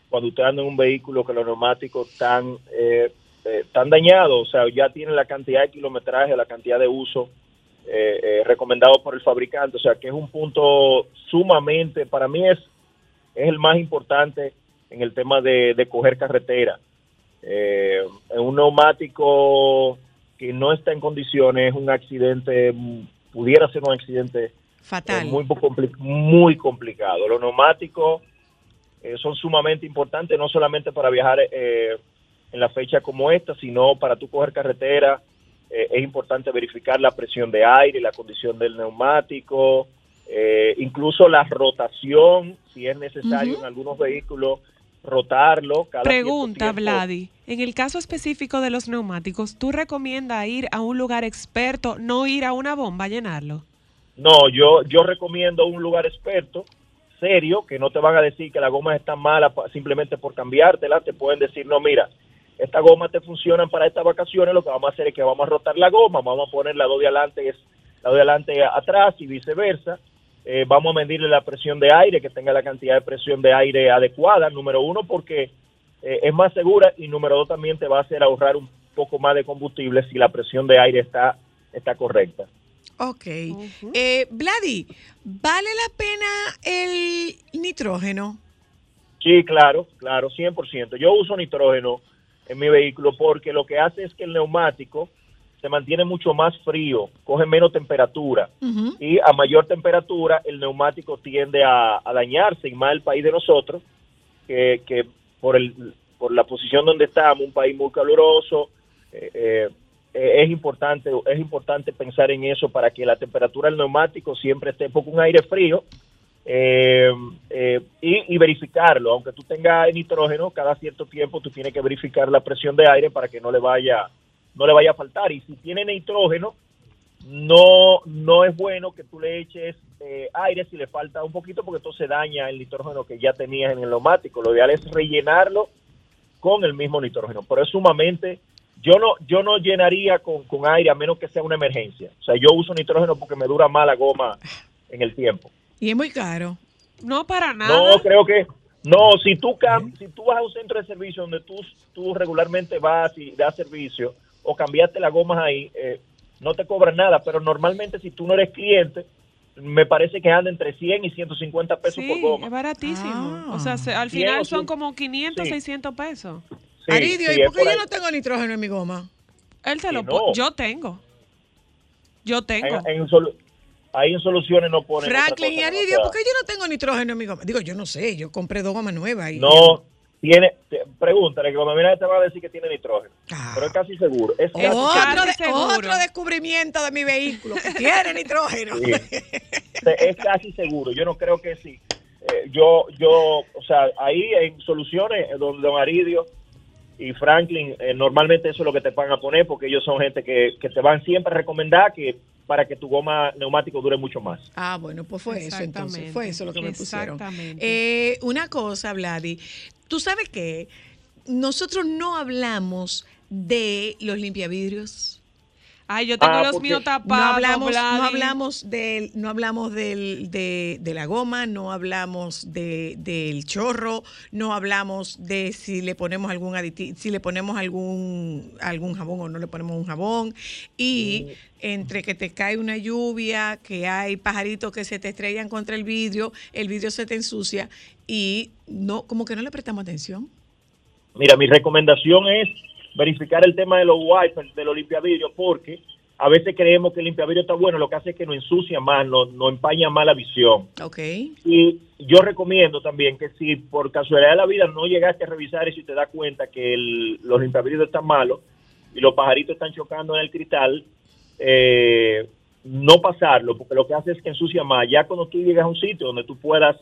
Speaker 5: cuando usted anda en un vehículo que los neumáticos están, eh, eh, están dañados, o sea, ya tienen la cantidad de kilometraje, la cantidad de uso eh, eh, recomendado por el fabricante, o sea, que es un punto sumamente, para mí es, es el más importante en el tema de, de coger carretera eh, un neumático que no está en condiciones, un accidente, pudiera ser un accidente
Speaker 1: Fatal.
Speaker 5: eh, muy, compli- muy complicado. Los neumáticos eh, son sumamente importantes, no solamente para viajar eh, en la fecha como esta, sino para tú coger carretera. es importante verificar la presión de aire, la condición del neumático, eh, incluso la rotación, si es necesario en algunos vehículos, rotarlo. Cada
Speaker 2: Pregunta. Vladi. En el caso específico de los neumáticos, ¿tú recomiendas ir a un lugar experto, no ir a una bomba a llenarlo?
Speaker 5: No, yo, yo recomiendo un lugar experto, serio, que no te van a decir que la goma está mala pa- simplemente por cambiártela. Te pueden decir, no, mira, esta goma te funciona para estas vacaciones, lo que vamos a hacer es que vamos a rotar la goma, vamos a poner la dos de adelante, es, la de adelante atrás y viceversa. Eh, vamos a medirle la presión de aire, que tenga la cantidad de presión de aire adecuada, número uno, porque eh, es más segura y número dos también te va a hacer ahorrar un poco más de combustible si la presión de aire está, está correcta.
Speaker 1: Ok. eh, Vladi, ¿vale la pena el nitrógeno?
Speaker 5: Sí, claro, claro, 100%. Yo uso nitrógeno en mi vehículo porque lo que hace es que el neumático se mantiene mucho más frío, coge menos temperatura y a mayor temperatura el neumático tiende a, a dañarse y más el país de nosotros que, que por el por la posición donde estamos, un país muy caluroso, eh, eh, es importante es importante pensar en eso para que la temperatura del neumático siempre esté porque un aire frío eh, eh, y, y verificarlo, aunque tú tengas nitrógeno, cada cierto tiempo tú tienes que verificar la presión de aire para que no le vaya no le vaya a faltar y si tiene nitrógeno no no es bueno que tú le eches eh, aire si le falta un poquito porque entonces daña el nitrógeno que ya tenías en el neumático. Lo ideal es rellenarlo con el mismo nitrógeno, pero es sumamente yo no yo no llenaría con, con aire a menos que sea una emergencia. O sea, yo uso nitrógeno porque me dura más la goma en el tiempo.
Speaker 1: Y es muy caro.
Speaker 2: No para nada.
Speaker 5: No, creo que no, si tú cam- si tú vas a un centro de servicio donde tú, tú regularmente vas y das servicio o cambiaste las gomas ahí, eh, no te cobran nada, pero normalmente si tú no eres cliente, me parece que anda entre 100 y 150 pesos por
Speaker 2: Sí,
Speaker 5: goma.
Speaker 2: es baratísimo.
Speaker 1: Ah.
Speaker 2: O sea, se- al
Speaker 5: Sí,
Speaker 2: final son como 500,
Speaker 5: Sí.
Speaker 2: 600 pesos.
Speaker 5: Sí,
Speaker 1: Aridio,
Speaker 5: sí,
Speaker 1: ¿y por qué
Speaker 5: por
Speaker 1: yo
Speaker 5: ahí.
Speaker 1: no tengo nitrógeno en mi goma?
Speaker 2: Él te
Speaker 5: Que
Speaker 2: lo
Speaker 5: no.
Speaker 2: Yo tengo. Yo tengo.
Speaker 5: En, en solu- ahí en soluciones no ponen otra
Speaker 1: Franklin y
Speaker 5: no
Speaker 1: Aridio,
Speaker 5: sea-
Speaker 1: ¿por qué yo no tengo nitrógeno en mi goma? Digo, yo no sé, yo compré dos gomas nuevas. Y,
Speaker 5: No, tiene, te- pregúntale que cuando mira te va a decir que tiene nitrógeno,
Speaker 1: Ah.
Speaker 5: pero es casi seguro. Es casi.
Speaker 1: Otro,
Speaker 2: casi
Speaker 1: de-
Speaker 2: seguro.
Speaker 1: otro descubrimiento de mi vehículo que tiene nitrógeno.
Speaker 5: Sí. Es casi seguro. Yo no creo que sí. Eh, yo, yo, o sea, ahí en soluciones, eh, don, don Aridio y Franklin, eh, normalmente eso es lo que te van a poner porque ellos son gente que, que te van siempre a recomendar que para que tu goma neumático dure mucho más.
Speaker 1: Ah, bueno, pues fue eso entonces.
Speaker 2: Exactamente.
Speaker 1: Fue eso lo que me pusieron.
Speaker 2: Exactamente.
Speaker 1: Eh, una cosa, Vladi. Tú sabes que nosotros no hablamos de los limpiavidrios.
Speaker 2: Ay, yo tengo
Speaker 5: Ah,
Speaker 2: los míos
Speaker 1: No
Speaker 2: tapados.
Speaker 1: hablamos, no hablamos del, no hablamos del, de, de la goma, no hablamos de, del chorro, no hablamos de si le ponemos algún aditivo, si le ponemos algún, algún jabón o no le ponemos un jabón. Y entre que te cae una lluvia, que hay pajaritos que se te estrellan contra el vidrio, el vidrio se te ensucia y no, como que no le prestamos atención.
Speaker 5: Mira, mi recomendación es verificar el tema de los wipers, de los limpiavidrios, porque a veces creemos que el limpiavidrio está bueno, lo que hace es que nos ensucia más, nos, nos empaña más la visión.
Speaker 1: Ok.
Speaker 5: Y yo recomiendo también que si por casualidad de la vida no llegaste a revisar y si te das cuenta que el- los limpiavidrios están malos y los pajaritos están chocando en el cristal, eh, no pasarlo, porque lo que hace es que ensucia más. Ya cuando tú llegas a un sitio donde tú puedas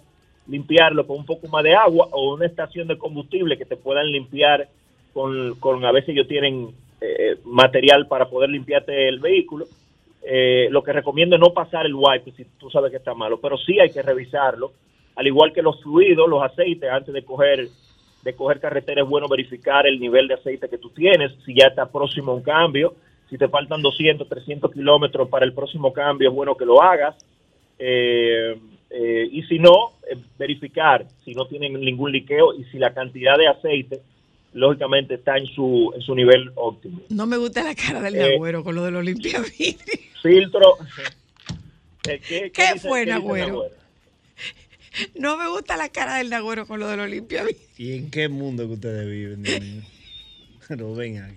Speaker 5: limpiarlo con un poco más de agua o una estación de combustible que te puedan limpiar con, con a veces ellos tienen eh, material para poder limpiarte el vehículo. Eh, lo que recomiendo es no pasar el wipe si tú sabes que está malo, pero sí hay que revisarlo, al igual que los fluidos, los aceites, antes de coger de coger carretera es bueno verificar el nivel de aceite que tú tienes, si ya está próximo a un cambio, si te faltan 200, 300 kilómetros para el próximo cambio, es bueno que lo hagas. Eh, eh, y si no, eh, verificar si no tienen ningún liqueo y si la cantidad de aceite, lógicamente, está en su, en su nivel óptimo.
Speaker 1: No me gusta la cara del
Speaker 5: Eh,
Speaker 1: Nagüero con lo de los limpiavidrios.
Speaker 5: Filtro. Eh, ¿Qué,
Speaker 1: ¿Qué
Speaker 5: dice-
Speaker 1: fue, Nagüero? No me gusta la cara del Nagüero con lo de los limpiavidrios.
Speaker 6: ¿Y en qué mundo que ustedes viven, Dios mío? Pero ven acá.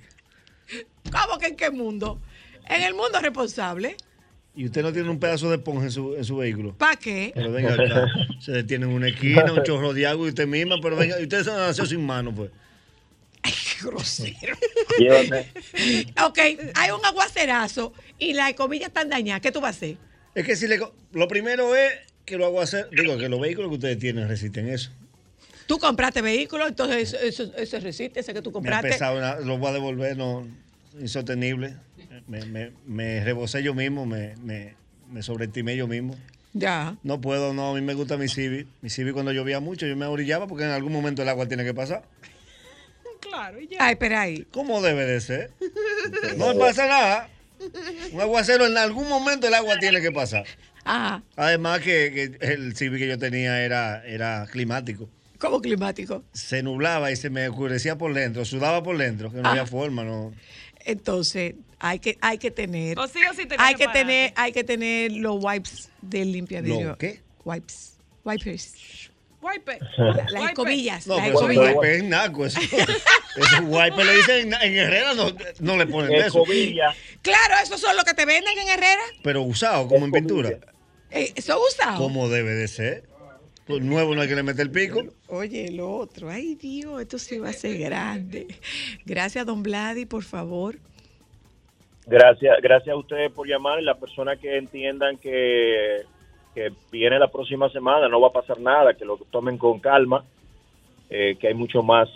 Speaker 1: ¿Cómo que en qué mundo? En el mundo responsable.
Speaker 6: ¿Y usted no tiene un pedazo de esponja en su, en su vehículo?
Speaker 1: ¿Para qué?
Speaker 6: Pero venga acá. Se detiene en una esquina, un chorro de agua y usted misma, pero venga, y ustedes se nació sin mano, pues.
Speaker 1: Qué grosero. Ok, hay un aguacerazo y las comillas están dañadas. ¿Qué tú vas a hacer?
Speaker 6: Es que si le. Lo primero es que lo hago hacer. Digo, que los vehículos que ustedes tienen resisten eso.
Speaker 1: Tú compraste vehículo, entonces eso, eso, eso resiste, ese que tú
Speaker 6: Me ha
Speaker 1: compraste.
Speaker 6: pesado, lo voy a devolver, no. Insostenible. Me, me, me rebosé yo mismo, me, me, me sobreestimé yo mismo.
Speaker 1: Ya.
Speaker 6: No puedo, no. A mí me gusta mi Civic. Mi Civic cuando llovía mucho, yo me orillaba porque en algún momento el agua tiene que pasar.
Speaker 2: Claro, y ya.
Speaker 1: Ay, espera ahí.
Speaker 6: ¿Cómo debe de ser? No me pasa nada. Un aguacero en algún momento el agua tiene que pasar.
Speaker 1: Ajá.
Speaker 6: Además que, que el Civic que yo tenía era, era climático.
Speaker 1: Como climático.
Speaker 6: Se nublaba y se me oscurecía por dentro, sudaba por dentro, que no había forma, no.
Speaker 1: Entonces, hay que, hay que tener.
Speaker 2: O sí o sí
Speaker 1: hay
Speaker 2: que
Speaker 1: tener, hay que tener los wipes del limpiadillo.
Speaker 6: ¿Lo qué?
Speaker 1: Wipes. Wipers.
Speaker 2: Wipe.
Speaker 1: Las escobillas.
Speaker 6: No,
Speaker 1: las
Speaker 6: pero eso
Speaker 1: escobillas.
Speaker 6: wipe es naco. Eso, eso wipe le dicen en, en Herrera, no, no le ponen eso.
Speaker 5: Escobilla.
Speaker 1: Claro, esos son los que te venden en Herrera.
Speaker 6: Pero usado, como en pintura.
Speaker 1: Eh, son usados.
Speaker 6: Como debe de ser. Pues nuevo no hay que le meter el pico.
Speaker 1: Oye, lo otro. Ay, Dios, esto sí va a ser grande. Gracias, don Vladi, por favor.
Speaker 5: Gracias, gracias a ustedes por llamar y las personas que entiendan que, que viene la próxima semana, no va a pasar nada, que lo tomen con calma, eh, que hay mucho más.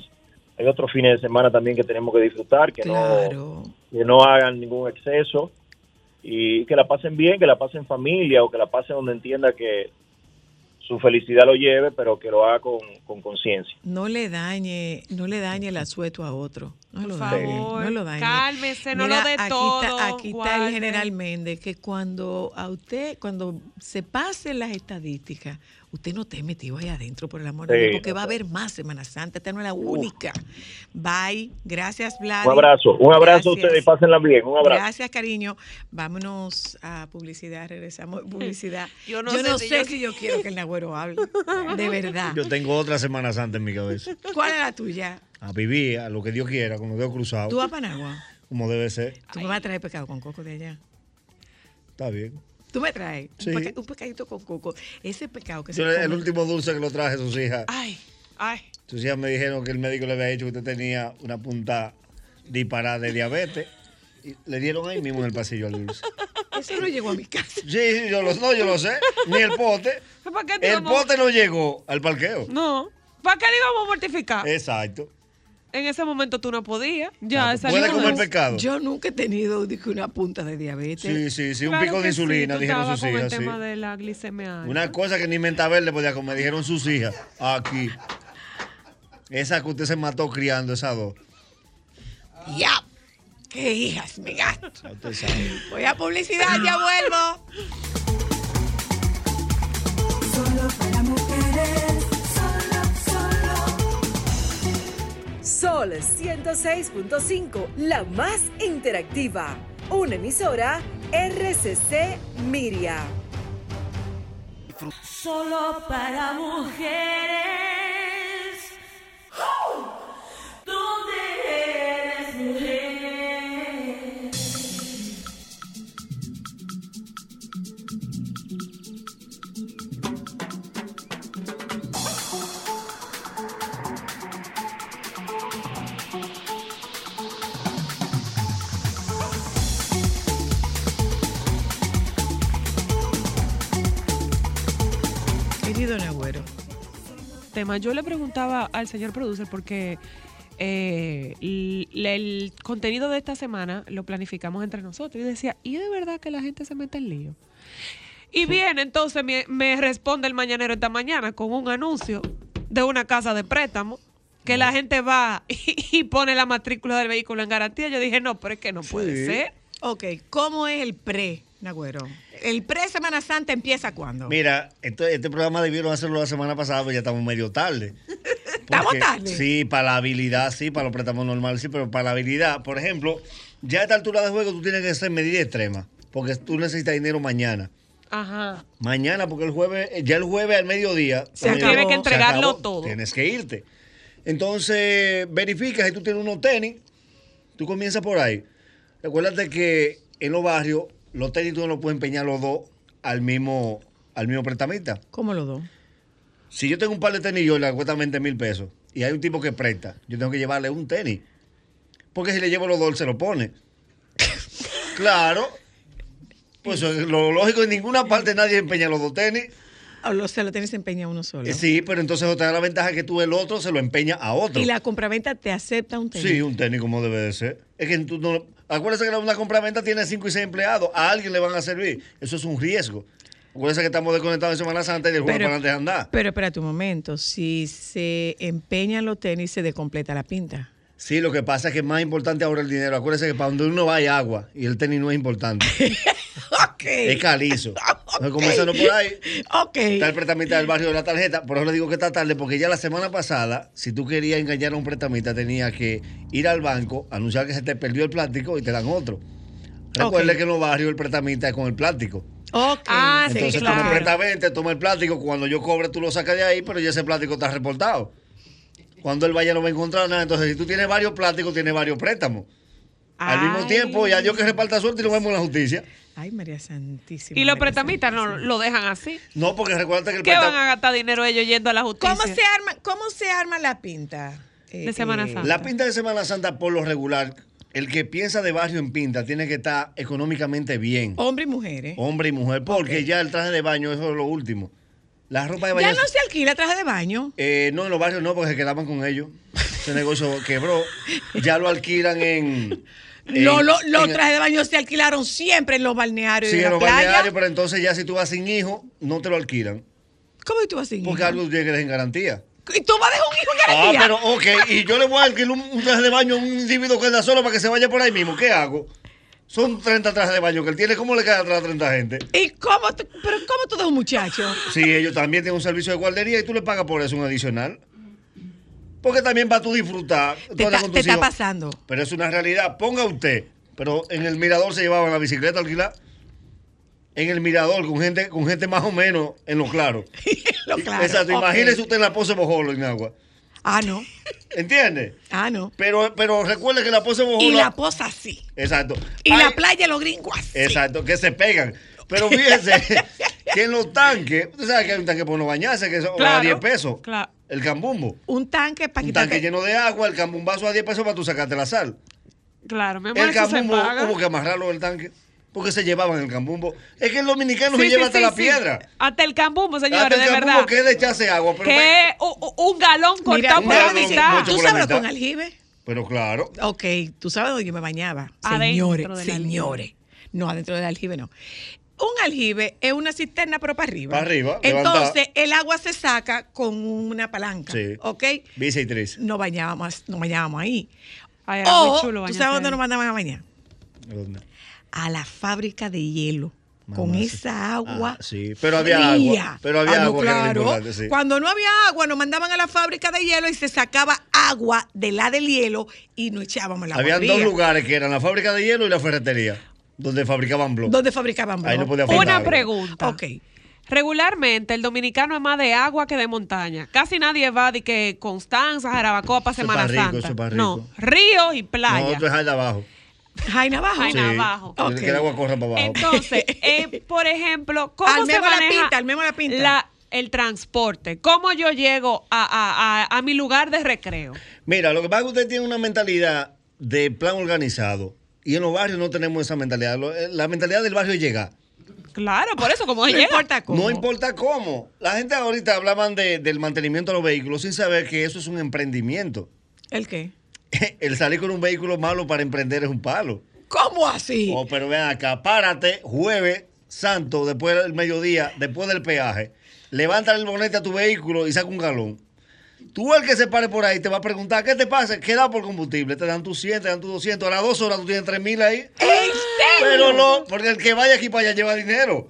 Speaker 5: Hay otros fines de semana también que tenemos que disfrutar, que,
Speaker 1: Claro.
Speaker 5: no, que no hagan ningún exceso y que la pasen bien, que la pasen en familia o que la pasen donde entienda que su felicidad lo lleve, pero que lo haga con con conciencia.
Speaker 1: No le dañe, no le dañe el asueto a otro. No
Speaker 2: Por
Speaker 1: lo dañe.
Speaker 2: favor,
Speaker 1: No lo dañe.
Speaker 2: cálmese, no
Speaker 1: Mira,
Speaker 2: lo dé
Speaker 1: aquí
Speaker 2: todo.
Speaker 1: Está, aquí está el general Méndez, que cuando a usted, cuando se pasen las estadísticas, usted no esté metido ahí adentro, por el amor de
Speaker 5: Sí,
Speaker 1: Dios, porque va a haber más Semana Santa. Esta no es la única. Bye. Gracias, Vlad.
Speaker 5: Un abrazo, un abrazo a ustedes y pásenla bien, un abrazo.
Speaker 1: Gracias, cariño. Vámonos a publicidad, regresamos a publicidad.
Speaker 2: Yo no
Speaker 1: yo
Speaker 2: sé
Speaker 1: no
Speaker 2: si
Speaker 1: sé
Speaker 2: yo-
Speaker 1: si yo quiero que el Nagüero hable. De verdad.
Speaker 6: Yo tengo otra Semana Santa en mi cabeza.
Speaker 1: ¿Cuál es la tuya?
Speaker 6: A vivir, a lo que Dios quiera, con los dedos cruzados.
Speaker 1: ¿Tú vas a Panagua?
Speaker 6: Como debe ser.
Speaker 1: Tú me vas a traer pescado con coco de allá.
Speaker 6: Está bien.
Speaker 1: Tú me traes
Speaker 6: Sí.
Speaker 1: un, peca- un pescadito con coco. Ese pescado que
Speaker 6: Yo,
Speaker 1: se
Speaker 6: el
Speaker 1: come.
Speaker 6: último dulce que lo traje a sus hijas.
Speaker 2: Ay, ay.
Speaker 6: Sus hijas me dijeron que el médico le había dicho que usted tenía una punta disparada de diabetes. Y le dieron ahí mismo en el pasillo al dulce.
Speaker 1: Eso no llegó a mi casa.
Speaker 6: Sí, sí, yo lo, no, yo lo sé. Ni el pote.
Speaker 2: ¿Para qué
Speaker 6: El pote no llegó al parqueo.
Speaker 2: No. ¿Para qué le íbamos a mortificar?
Speaker 6: Exacto.
Speaker 2: En ese momento tú no podías. Ya, esa
Speaker 6: Puede
Speaker 2: línea
Speaker 6: comer pescado.
Speaker 1: Yo nunca he tenido dije, una punta de diabetes.
Speaker 6: Sí, sí, sí. Un
Speaker 2: Claro
Speaker 6: pico de
Speaker 2: que sí,
Speaker 6: insulina,
Speaker 2: tú
Speaker 6: dijeron
Speaker 2: estabas
Speaker 6: sus
Speaker 2: con
Speaker 6: hijas.
Speaker 2: el
Speaker 6: sí.
Speaker 2: tema de la glicemia alta.
Speaker 6: Una cosa que ni menta verde podía comer, dijeron sus hijas. Aquí. Esa que usted se mató criando, esas dos.
Speaker 1: ¡Ya! ¡Qué hijas, me gasto!
Speaker 6: Ya usted sabe.
Speaker 1: Voy a publicidad, ya vuelvo.
Speaker 7: Solo para
Speaker 3: Sol 106.5, la más interactiva. Una emisora RCC Miria.
Speaker 4: Solo para mujeres. ¿Dónde
Speaker 2: tema. Yo le preguntaba al señor producer porque eh, el, contenido de esta semana lo planificamos entre nosotros. Y decía, ¿y de verdad que la gente se mete en lío? Y bien, entonces me, me responde el mañanero esta mañana con un anuncio de una casa de préstamo que la gente va y, y pone la matrícula del vehículo en garantía. Yo dije, no, pero es que no puede
Speaker 6: Sí.
Speaker 2: ser.
Speaker 1: ok, ¿cómo es el pre, Nagüero? ¿El pre Semana Santa empieza cuándo?
Speaker 6: Mira, este, este programa debieron hacerlo la semana pasada, pero ya estamos medio tarde.
Speaker 1: ¿Estamos tarde?
Speaker 6: Sí, para la habilidad, sí, para los préstamos normales, sí, pero para la habilidad, por ejemplo, ya a esta altura de juego tú tienes que hacer medida extrema, porque tú necesitas dinero mañana.
Speaker 2: Ajá.
Speaker 6: Mañana, porque el jueves, ya el jueves al mediodía.
Speaker 1: Se acabó.
Speaker 2: Tiene que entregarlo
Speaker 6: acabó,
Speaker 2: todo.
Speaker 6: Tienes que irte. Entonces, verifica si tú tienes unos tenis, tú comienzas por ahí. Recuérdate que en los barrios, los tenis tú no los puedes empeñar los dos al mismo, al mismo prestamista.
Speaker 1: ¿Cómo lo do?
Speaker 6: Si yo tengo un par de tenis yo le cuesta 20 mil pesos y hay un tipo que presta, yo tengo que llevarle un tenis. Porque si le llevo los dos, él se lo pone. claro. Pues lo lógico, en ninguna parte nadie empeña los dos tenis.
Speaker 1: O lo- se lo tienes empeñado uno solo.
Speaker 6: Eh, Sí, pero entonces otra la ventaja que tú el otro se lo empeña a otro.
Speaker 1: Y la compraventa te acepta un tenis.
Speaker 6: Sí, un tenis como debe de ser. Es que tú no... Acuérdese que una compraventa tiene 5 y 6 empleados. A alguien le van a servir. Eso es un riesgo. Acuérdese que estamos desconectados en Semana Santa y el juego
Speaker 1: Pero-
Speaker 6: para de andar.
Speaker 1: Pero espérate un momento, si se empeñan los tenis, se descompleta la pinta.
Speaker 6: Sí, lo que pasa es que es más importante ahora el dinero. Acuérdese que para donde uno va hay agua y el tenis no es importante.
Speaker 1: Ok.
Speaker 6: Es calizo. Entonces, comenzando por ahí,
Speaker 1: Ok.
Speaker 6: está el prestamista del barrio de la tarjeta. Por eso le digo que está tarde, porque ya la semana pasada, si tú querías engañar a un prestamista, tenías que ir al banco, anunciar que se te perdió el plástico y te dan otro. Recuerde que en los barrios el prestamista es con el plástico.
Speaker 1: Ok.
Speaker 2: Ah, sí,
Speaker 6: Entonces tú
Speaker 2: claro.
Speaker 6: me prestas 20, toma el plástico, cuando yo cobre tú lo sacas de ahí, pero ya ese plástico está reportado. Cuando él vaya no va a encontrar nada. Entonces, si tú tienes varios plásticos, tienes varios préstamos. Al mismo tiempo, ya yo que reparta suerte y lo vemos en la justicia.
Speaker 1: Ay, María Santísima.
Speaker 2: Y los prestamistas no lo dejan así.
Speaker 6: No, porque recuerda que el
Speaker 2: ¿Qué van a gastar dinero ellos yendo a la justicia?
Speaker 1: ¿Cómo se arma, cómo se arma la pinta? Eh,
Speaker 2: De Semana
Speaker 1: eh,
Speaker 2: Santa.
Speaker 6: La pinta de Semana Santa, por lo regular, el que piensa de barrio en pinta tiene que estar económicamente bien.
Speaker 1: Hombre y mujeres.
Speaker 6: Hombre y mujer, porque ya el traje de baño, eso es lo último. La ropa de baño.
Speaker 1: Ya no se alquila traje de baño.
Speaker 6: Eh, no, en los barrios no, porque se quedaban con ellos. Ese negocio quebró. Ya lo alquilan en. en-
Speaker 1: No, lo- los
Speaker 6: en-
Speaker 1: trajes de baño se alquilaron siempre en los balnearios
Speaker 6: Sí, en los
Speaker 1: playa.
Speaker 6: balnearios, pero entonces ya si tú vas sin hijo, no te lo alquilan.
Speaker 1: ¿Cómo tú vas sin
Speaker 6: Porque
Speaker 1: hijo?
Speaker 6: algo llegues en garantía.
Speaker 1: ¿Y tú vas a dejar un hijo en
Speaker 6: Ah,
Speaker 1: garantía?
Speaker 6: pero ok, y yo le voy a alquilar un, un traje de baño a un individuo que anda solo para que se vaya por ahí mismo. ¿Qué hago? Son 30 trajes de baño que él tiene. ¿Cómo le queda atrás a 30 gente?
Speaker 1: ¿Y cómo tú, pero cómo tú dejas un muchacho?
Speaker 6: Sí, ellos también tienen un servicio de guardería y tú le pagas por eso un adicional. Porque también va tú a disfrutar. tú
Speaker 1: Te,
Speaker 6: con
Speaker 1: te está pasando.
Speaker 6: Pero es una realidad. Ponga usted. Pero en el mirador se llevaban la bicicleta alquilada. En el mirador, con gente, con gente más o menos en lo claro.
Speaker 1: Lo claro.
Speaker 6: Exacto. Imagínese usted en la pose Bojolo en agua.
Speaker 1: Ah, no.
Speaker 6: ¿Entiende?
Speaker 1: Ah, no.
Speaker 6: Pero, pero recuerde que la pose Bojolo.
Speaker 1: Y la posa así.
Speaker 6: Exacto.
Speaker 1: Y la playa, los gringos así.
Speaker 6: Exacto, que se pegan. Pero fíjense que en los tanques, usted sabe que hay un tanque para no bañarse, que a
Speaker 2: Claro,
Speaker 6: 10 pesos.
Speaker 2: claro.
Speaker 6: El cambumbo.
Speaker 1: Un tanque para
Speaker 6: Un tanque lleno de agua, el cambumbazo a 10 pesos para tú sacarte la sal.
Speaker 2: Claro, mi amor,
Speaker 6: El
Speaker 2: eso
Speaker 6: cambumbo, como que amarrarlo del tanque. Porque se llevaban el cambumbo. Es que el dominicano
Speaker 2: Sí,
Speaker 6: se lleva
Speaker 2: sí,
Speaker 6: hasta
Speaker 2: sí,
Speaker 6: la piedra.
Speaker 2: Hasta el cambumbo, señores,
Speaker 6: Hasta el
Speaker 2: de
Speaker 6: cambumbo
Speaker 2: verdad.
Speaker 6: que es de echarse agua. Pero,
Speaker 2: que un, un galón cortado por la mitad.
Speaker 1: ¿tú sabes con aljibe?
Speaker 6: pero claro.
Speaker 1: Ok, tú sabes dónde yo me bañaba.
Speaker 2: Adentro
Speaker 1: señores, señores. No, adentro del aljibe no. Un aljibe es una cisterna, pero para arriba.
Speaker 6: Para arriba,
Speaker 1: Entonces, el agua se saca con una palanca.
Speaker 6: Sí.
Speaker 1: ¿Ok?
Speaker 6: Visa y tres.
Speaker 1: No bañábamos, no bañábamos ahí.
Speaker 2: Ay, era muy
Speaker 1: o,
Speaker 2: chulo
Speaker 1: ¿tú sabes dónde nos mandaban a bañar?
Speaker 6: ¿Dónde?
Speaker 1: A la fábrica de hielo. con
Speaker 6: sí.
Speaker 1: esa agua.
Speaker 6: Ah, sí, pero había
Speaker 1: fría.
Speaker 6: agua, pero había
Speaker 1: Ah, no,
Speaker 6: agua
Speaker 1: claro.
Speaker 6: sí.
Speaker 1: Cuando no había agua, nos mandaban a la fábrica de hielo y se sacaba agua de la del hielo y nos echábamos el agua
Speaker 6: Habían dos lugares que eran la fábrica de hielo y la ferretería, donde fabricaban blog.
Speaker 1: donde fabricaban
Speaker 6: Ahí no
Speaker 1: blog.
Speaker 6: podía
Speaker 2: Una
Speaker 6: agua.
Speaker 2: pregunta.
Speaker 1: Ok.
Speaker 2: Regularmente el dominicano es más de agua que de montaña. Casi nadie va de que Constanza, Jarabacoa para Semana
Speaker 6: rico,
Speaker 2: Santa. No, ríos y
Speaker 6: No,
Speaker 2: playa.
Speaker 6: esto es abajo.
Speaker 1: Jaina abajo.
Speaker 2: Jaina abajo.
Speaker 6: Que-
Speaker 1: Ok.
Speaker 6: Que el agua corra para abajo.
Speaker 2: Entonces, eh, por ejemplo, ¿cómo se
Speaker 1: Armemos la
Speaker 2: maneja
Speaker 1: pinta, armemos la pinta.
Speaker 2: la- el transporte? ¿Cómo yo llego a, a- a- a mi lugar de recreo?
Speaker 6: Mira, lo que pasa es que usted tiene una mentalidad de plan organizado. Y en los barrios no tenemos esa mentalidad. Eh, La mentalidad del barrio es llegar.
Speaker 2: Claro, por eso, como
Speaker 1: No
Speaker 2: llega.
Speaker 1: importa cómo.
Speaker 6: No importa cómo. La gente ahorita hablaban de- del mantenimiento de los vehículos sin saber que eso es un emprendimiento.
Speaker 1: ¿El qué?
Speaker 6: El salir con un vehículo malo para emprender es un palo.
Speaker 1: ¿Cómo así?
Speaker 6: Oh, pero ven acá, párate jueves santo, después del mediodía, después del peaje. Levanta el bonete a tu vehículo y saca un galón. Tú el que se pare por ahí te va a preguntar, ¿qué te pasa? ¿Qué da por combustible? Te dan tus 100, te dan tus 200. A las dos horas tú tienes 3 mil ahí.
Speaker 1: ¿En serio?
Speaker 6: Pero no, porque el que vaya aquí para allá lleva dinero.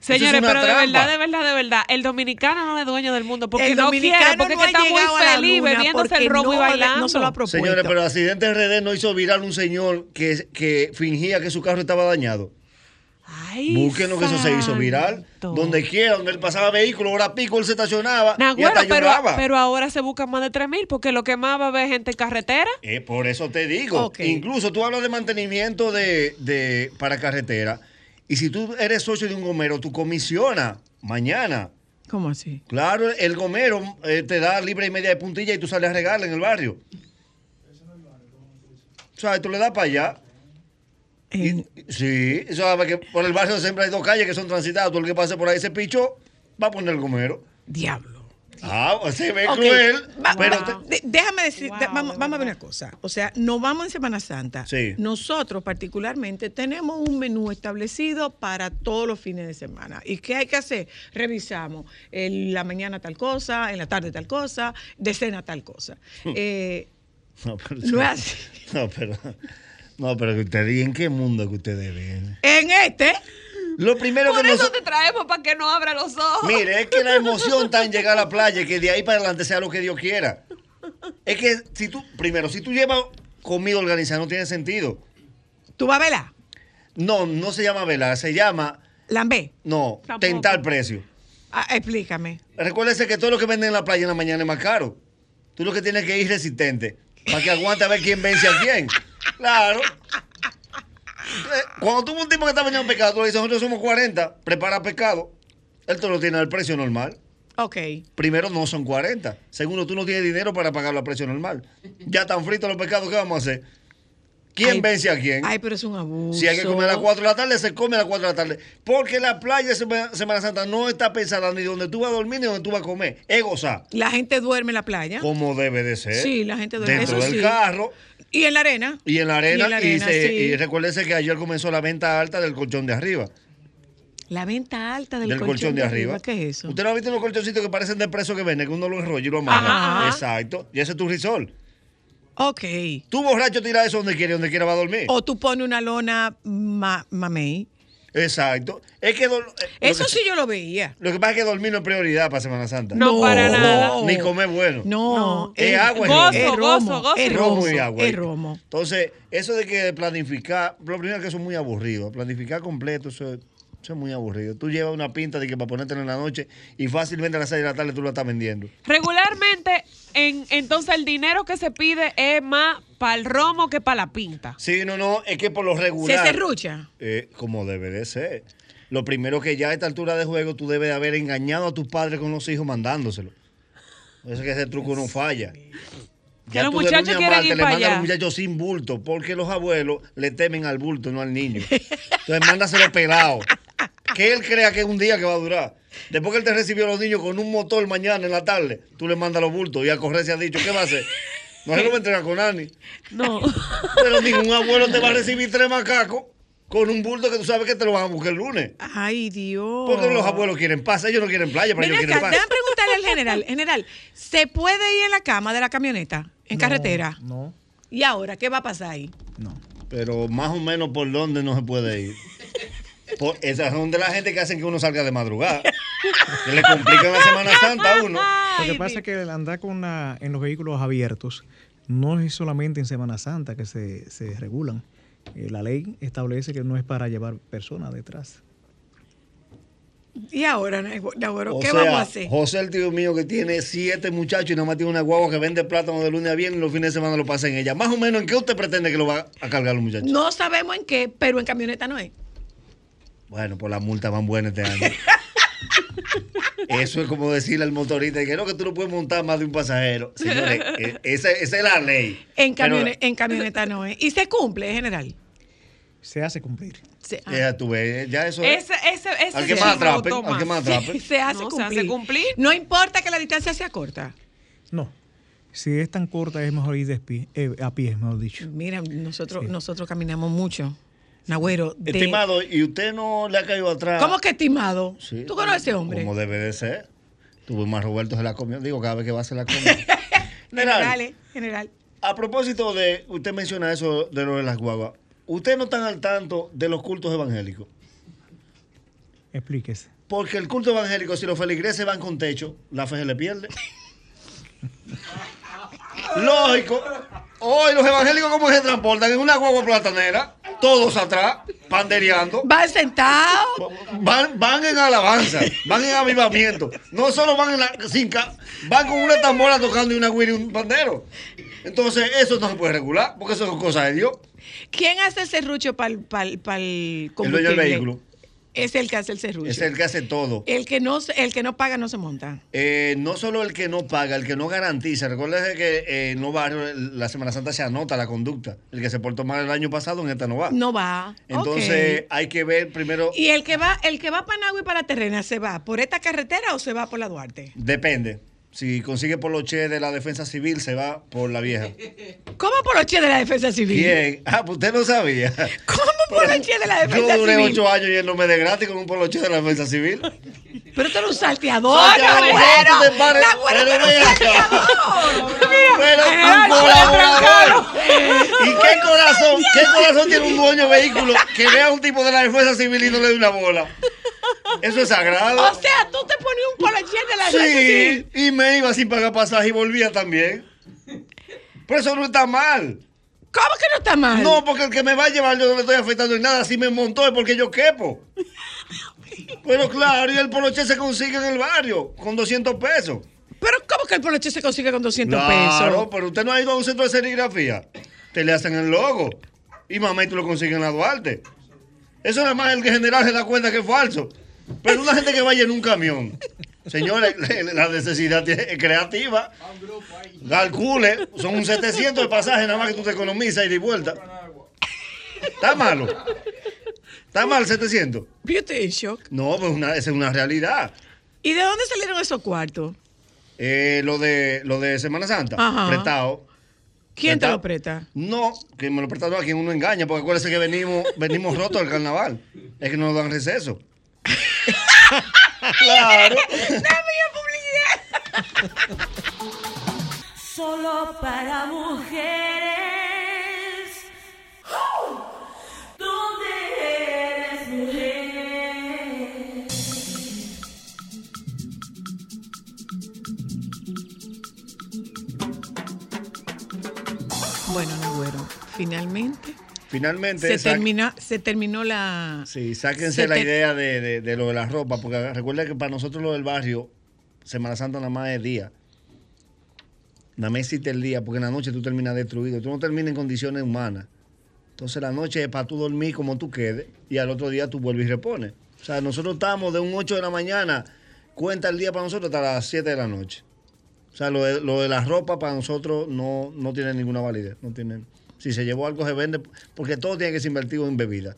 Speaker 2: Señores, pero de verdad, de verdad, de verdad, el dominicano no es dueño del mundo porque
Speaker 1: el
Speaker 2: no
Speaker 1: dominicano
Speaker 2: quiere, porque
Speaker 1: no
Speaker 2: está muy feliz bebiéndose el romo y
Speaker 1: no-
Speaker 2: bailando.
Speaker 1: No se lo ha propuesto.
Speaker 6: Señores, pero Accidente RD no hizo viral un señor que, que fingía que su carro estaba dañado.
Speaker 2: Ay,
Speaker 6: Búsquenlo que eso se hizo viral. Donde quiera, donde él pasaba vehículo, hora pico, él se estacionaba y
Speaker 2: Nagüero,
Speaker 6: hasta
Speaker 2: pero,
Speaker 6: lloraba.
Speaker 2: pero ahora se buscan más de 3 mil porque lo que más va a ver gente en carretera.
Speaker 6: Eh, por eso te digo. Incluso tú hablas de mantenimiento de, de- para carretera. Y si tú eres socio de un gomero, tú comisiona mañana.
Speaker 1: ¿Cómo así?
Speaker 6: Claro, el gomero eh, te da libre y media de puntilla y tú sales a regarle en el barrio. O sea, tú le das para allá. Y- sí, eso sabe que por el barrio siempre hay dos calles que son transitadas. Tú el que pase por ahí se pichó, va a poner el gomero.
Speaker 1: Diablo.
Speaker 6: Ah, se ve
Speaker 1: Ok,
Speaker 6: cruel.
Speaker 1: va-
Speaker 6: pero te-
Speaker 1: déjame decir,
Speaker 2: Wow,
Speaker 1: de- vamos,
Speaker 2: de
Speaker 1: vamos a ver una cosa. O sea, nos vamos en Semana Santa.
Speaker 6: Sí.
Speaker 1: Nosotros particularmente tenemos un menú establecido para todos los fines de semana. ¿Y qué hay que hacer? Revisamos en la mañana tal cosa, en la tarde tal cosa, de cena tal cosa.
Speaker 6: Hmm.
Speaker 1: Eh,
Speaker 6: No, pero,
Speaker 1: No es así.
Speaker 6: No, pero, no, pero que usted, ¿y en qué mundo que ustedes viven?
Speaker 1: En este,
Speaker 6: Lo primero
Speaker 2: Por
Speaker 6: que
Speaker 2: eso
Speaker 6: nos...
Speaker 2: te traemos para que no abra los ojos.
Speaker 6: Mire, es que la emoción está en llegar a la playa, que de ahí para adelante sea lo que Dios quiera. Es que si tú, primero, si tú llevas comida organizada, no tiene sentido.
Speaker 1: tú vas a verla.
Speaker 6: No, no se llama velar, se llama,
Speaker 1: Lambé.
Speaker 6: no,
Speaker 2: Tampoco.
Speaker 6: tentar precio.
Speaker 1: Ah, explícame.
Speaker 6: Recuérdese que todo lo que venden en la playa en la mañana es más caro. Tú lo que tienes que ir resistente, para que aguante a ver quién vence a quién. Claro. Eh, Cuando tú ves un tipo que está vendiendo pescado, tú le dices, nosotros somos 40, prepara pescado. Él te lo tiene al precio normal.
Speaker 1: Ok.
Speaker 6: Primero, no son 40. Segundo, tú no tienes dinero para pagarlo a precio normal. Ya están fritos los pescados, ¿qué vamos a hacer? ¿Quién
Speaker 1: Ay,
Speaker 6: vence a quién?
Speaker 1: Ay, pero es un abuso.
Speaker 6: Si hay que comer a las 4 de la tarde, se come a las 4 de la tarde. Porque la playa de Semana, Semana Santa no está pensada ni donde tú vas a dormir ni donde tú vas a comer. Es gozar.
Speaker 1: La gente duerme en la playa.
Speaker 6: Como debe de ser.
Speaker 1: Sí, la gente duerme.
Speaker 6: Dentro
Speaker 1: Eso
Speaker 6: del
Speaker 1: sí.
Speaker 6: carro
Speaker 1: Y en la arena.
Speaker 6: y en la arena.
Speaker 1: Y en la arena,
Speaker 6: se-
Speaker 1: sí.
Speaker 6: y recuérdese que ayer comenzó la venta alta del colchón de arriba.
Speaker 1: La venta alta del,
Speaker 6: Del, colchón, de arriba.
Speaker 1: ¿Qué es eso?
Speaker 6: ¿Usted no ha visto los colchoncitos que parecen de preso que venden? Que uno lo enrolla y lo amarra.
Speaker 1: Ajá.
Speaker 6: Exacto. Y ese es tu risol.
Speaker 1: Ok.
Speaker 6: Tú borracho tira eso donde quiere, donde quiera va a dormir.
Speaker 1: O tú pones una lona ma- mamey.
Speaker 6: Exacto. Es que, eh,
Speaker 1: Eso
Speaker 6: que-
Speaker 1: sí yo lo veía.
Speaker 6: Lo que pasa es que dormir no es prioridad para Semana Santa.
Speaker 2: No, para nada.
Speaker 6: Ni comer bueno.
Speaker 1: No.
Speaker 2: No.
Speaker 6: Es agua y
Speaker 2: Gozo,
Speaker 6: romo.
Speaker 1: es romo,
Speaker 2: gozo, gozo.
Speaker 1: Es
Speaker 6: Romo
Speaker 1: romo.
Speaker 6: y agua.
Speaker 1: Es romo.
Speaker 6: Entonces, eso de que planificar, lo primero es que eso es muy aburrido. Planificar completo, eso, es- eso es muy aburrido. Tú llevas una pinta de que para ponértela en la noche y fácilmente a las 6 de la tarde tú la estás vendiendo.
Speaker 2: Regularmente, en, entonces el dinero que se pide es más para el romo que para la pinta.
Speaker 6: Sí, no, no, es que por lo
Speaker 1: Se
Speaker 6: regular.
Speaker 1: serrucha.
Speaker 6: eh, como debe de ser. Lo primero que ya a esta altura de juego tú debes de haber engañado a tus padres con los hijos mandándoselo. Por Eso es que ese truco no falla.
Speaker 2: Que los muchachos quieren ir
Speaker 6: le
Speaker 2: para allá.
Speaker 6: los muchachos sin bulto, porque los abuelos le temen al bulto, no al niño. Entonces mándaselo pelado. Que él crea que es un día que va a durar. Después que él te recibió a los niños con un motor mañana en la tarde, tú le mandas los bultos y a correr se ha dicho, ¿qué va a hacer? No se lo va a entregar con Ani.
Speaker 2: No.
Speaker 6: Pero ningún abuelo te va a recibir tres macacos con un bulto que tú sabes que te lo van a buscar el lunes.
Speaker 1: Ay, Dios.
Speaker 6: Porque los abuelos quieren paz, ellos no quieren playa, pero
Speaker 1: Ven
Speaker 6: ellos quieren
Speaker 1: acá,
Speaker 6: paz.
Speaker 1: déjame preguntarle al general. General, ¿se puede ir en la cama de la camioneta? ¿En carretera?
Speaker 8: No,
Speaker 1: ¿Y ahora qué va a pasar ahí?
Speaker 8: no.
Speaker 6: Pero más o menos por dónde no se puede ir. Por, esas son de la gente que hacen que uno salga de madrugada. Que le complican la Semana Santa a uno.
Speaker 8: Lo que pasa es que el andar con la- en los vehículos abiertos no es solamente en Semana Santa que se, se regulan. Eh, la ley establece que no es para llevar personas detrás.
Speaker 1: ¿Y ahora,
Speaker 6: O
Speaker 1: qué
Speaker 6: sea,
Speaker 1: vamos a hacer?
Speaker 6: José, el tío mío, que tiene siete muchachos y nomás tiene una guagua que vende plátano de lunes a viernes y los fines de semana lo pasa en ella. Más o menos, ¿en qué usted pretende que lo va a cargar los muchachos?
Speaker 1: No sabemos en qué, pero en camioneta no es.
Speaker 6: Bueno, pues las multas van buenas este año. Eso es como decirle al motorista que no, que tú no puedes montar más de un pasajero. Señores, eh, esa, esa es la ley.
Speaker 1: En,
Speaker 6: Pero,
Speaker 1: camione- en camioneta no es. Y se cumple, general.
Speaker 8: Se hace cumplir.
Speaker 1: Se, ah.
Speaker 6: Ya tú ves, ya eso es.
Speaker 2: Ese, ese, ese
Speaker 6: Al que más
Speaker 2: gustó
Speaker 6: al que más atrapen.
Speaker 1: se hace,
Speaker 2: No, se
Speaker 1: cumplir.
Speaker 2: hace cumplir.
Speaker 1: No importa que la distancia sea corta.
Speaker 8: No. Si es tan corta, es mejor ir de pie, eh, a pie, mejor dicho.
Speaker 1: Mira, nosotros,
Speaker 8: Sí.
Speaker 1: nosotros caminamos mucho. Nagüero, de-
Speaker 6: Estimado, ¿y usted no le ha caído atrás?
Speaker 1: ¿Cómo que estimado?
Speaker 6: Sí.
Speaker 1: ¿Tú conoces a ese hombre?
Speaker 6: Como debe de ser. Tuvo más Roberto se la comió. Digo, cada vez que va a hacer la comió.
Speaker 1: General,
Speaker 6: General,
Speaker 1: eh, general.
Speaker 6: a propósito de, usted menciona eso de lo de las guaguas. ¿Ustedes no están al tanto de los cultos evangélicos?
Speaker 8: Explíquese.
Speaker 6: Porque el culto evangélico, si los feligreses van con techo, la fe se le pierde. Lógico. Hoy los evangélicos, ¿cómo se transportan? En una guagua platanera, todos atrás, pandereando.
Speaker 1: Va sentado.
Speaker 6: Van, van en alabanza, van en avivamiento. No solo van en la sin ca- van con una tambora tocando y una guira y un pandero. Entonces, eso no se puede regular, porque eso es cosa de Dios.
Speaker 1: ¿Quién hace el serrucho para el
Speaker 6: El dueño del vehículo
Speaker 1: Es el que hace el serrucho.
Speaker 6: es el que hace todo.
Speaker 1: El que no, el que no paga no se monta.
Speaker 6: Eh, no solo el que no paga, el que no garantiza. Recuerda que eh, en no barrio la Semana Santa se anota la conducta. El que se portó mal el año pasado en esta no va.
Speaker 1: No va.
Speaker 6: Entonces hay que ver primero.
Speaker 1: ¿Y el que va, el que va para Nagua y para Terrena, se va por esta carretera o se va por la Duarte?
Speaker 6: Depende. Si consigue poloche de la defensa civil, se va por la vieja.
Speaker 1: ¿Cómo poloche de la defensa civil?
Speaker 6: ¿Quién? Ah, pues usted no sabía.
Speaker 1: ¿Cómo poloche de la defensa
Speaker 6: Yo duré
Speaker 1: civil?
Speaker 6: ocho años yéndome de gratis con un poloche de la defensa civil.
Speaker 1: Pero tú eres un salteador,
Speaker 6: tú
Speaker 1: eres
Speaker 6: ven
Speaker 1: un salteador.
Speaker 6: Pero un colaborador. ¿Y qué corazón, qué corazón tiene un dueño de vehículo que vea a un tipo de la defensa civil y no le dé una bola? Eso es sagrado.
Speaker 1: O sea, tú te ponías un poloche de la.
Speaker 6: Sí, y me iba sin pagar pasaje y volvía también. Pero eso no está mal.
Speaker 1: ¿Cómo que no está mal?
Speaker 6: No, porque el que me va a llevar yo no le estoy afectando en nada. Si me montó es porque yo quepo. Pero claro, y el poloche se consigue en el barrio con 200 pesos.
Speaker 1: Pero ¿cómo que el poloche se consigue con 200
Speaker 6: Claro,
Speaker 1: pesos?
Speaker 6: pero usted no ha ido a un centro de serigrafía. Te le hacen el logo. Y mamá, y tú lo consigues en la Duarte. Eso nada más el que general se da cuenta que es falso. Pero una gente que vaya en un camión. Señores, la necesidad es creativa. Calcule, son un 700 de pasaje nada más que tú te economizas y de vuelta. Está malo. Está mal 700.
Speaker 1: Beauty in shock.
Speaker 6: No, pues una, esa es una realidad.
Speaker 1: ¿Y de dónde salieron esos cuartos?
Speaker 6: Eh, lo, de, lo de Semana Santa,
Speaker 1: Ajá.
Speaker 6: prestado.
Speaker 1: ¿Quién te lo presta?
Speaker 6: No, que me lo prestado a quien uno engaña, porque acuérdese que venimos, venimos rotos del carnaval. Es que no nos dan receso. claro.
Speaker 4: Solo para mujeres.
Speaker 1: Finalmente
Speaker 6: Finalmente,
Speaker 1: se,
Speaker 6: sac-
Speaker 1: termina, se terminó la...
Speaker 6: sí, sáquense
Speaker 1: se
Speaker 6: la idea de, de- de lo de la ropa, porque recuerden que para nosotros lo del barrio, Semana Santa nada más es día. Nada más existe el día, porque en la noche tú terminas destruido. Tú no terminas en condiciones humanas. Entonces la noche es para tú dormir como tú quedes y al otro día tú vuelves y repones. O sea, nosotros estamos de un 8 de la mañana, cuenta el día para nosotros hasta las 7 de la noche. O sea, lo de, lo de la ropa para nosotros no, no tiene ninguna validez. No tiene, si se llevó algo se vende, porque todo tiene que ser invertido en bebida.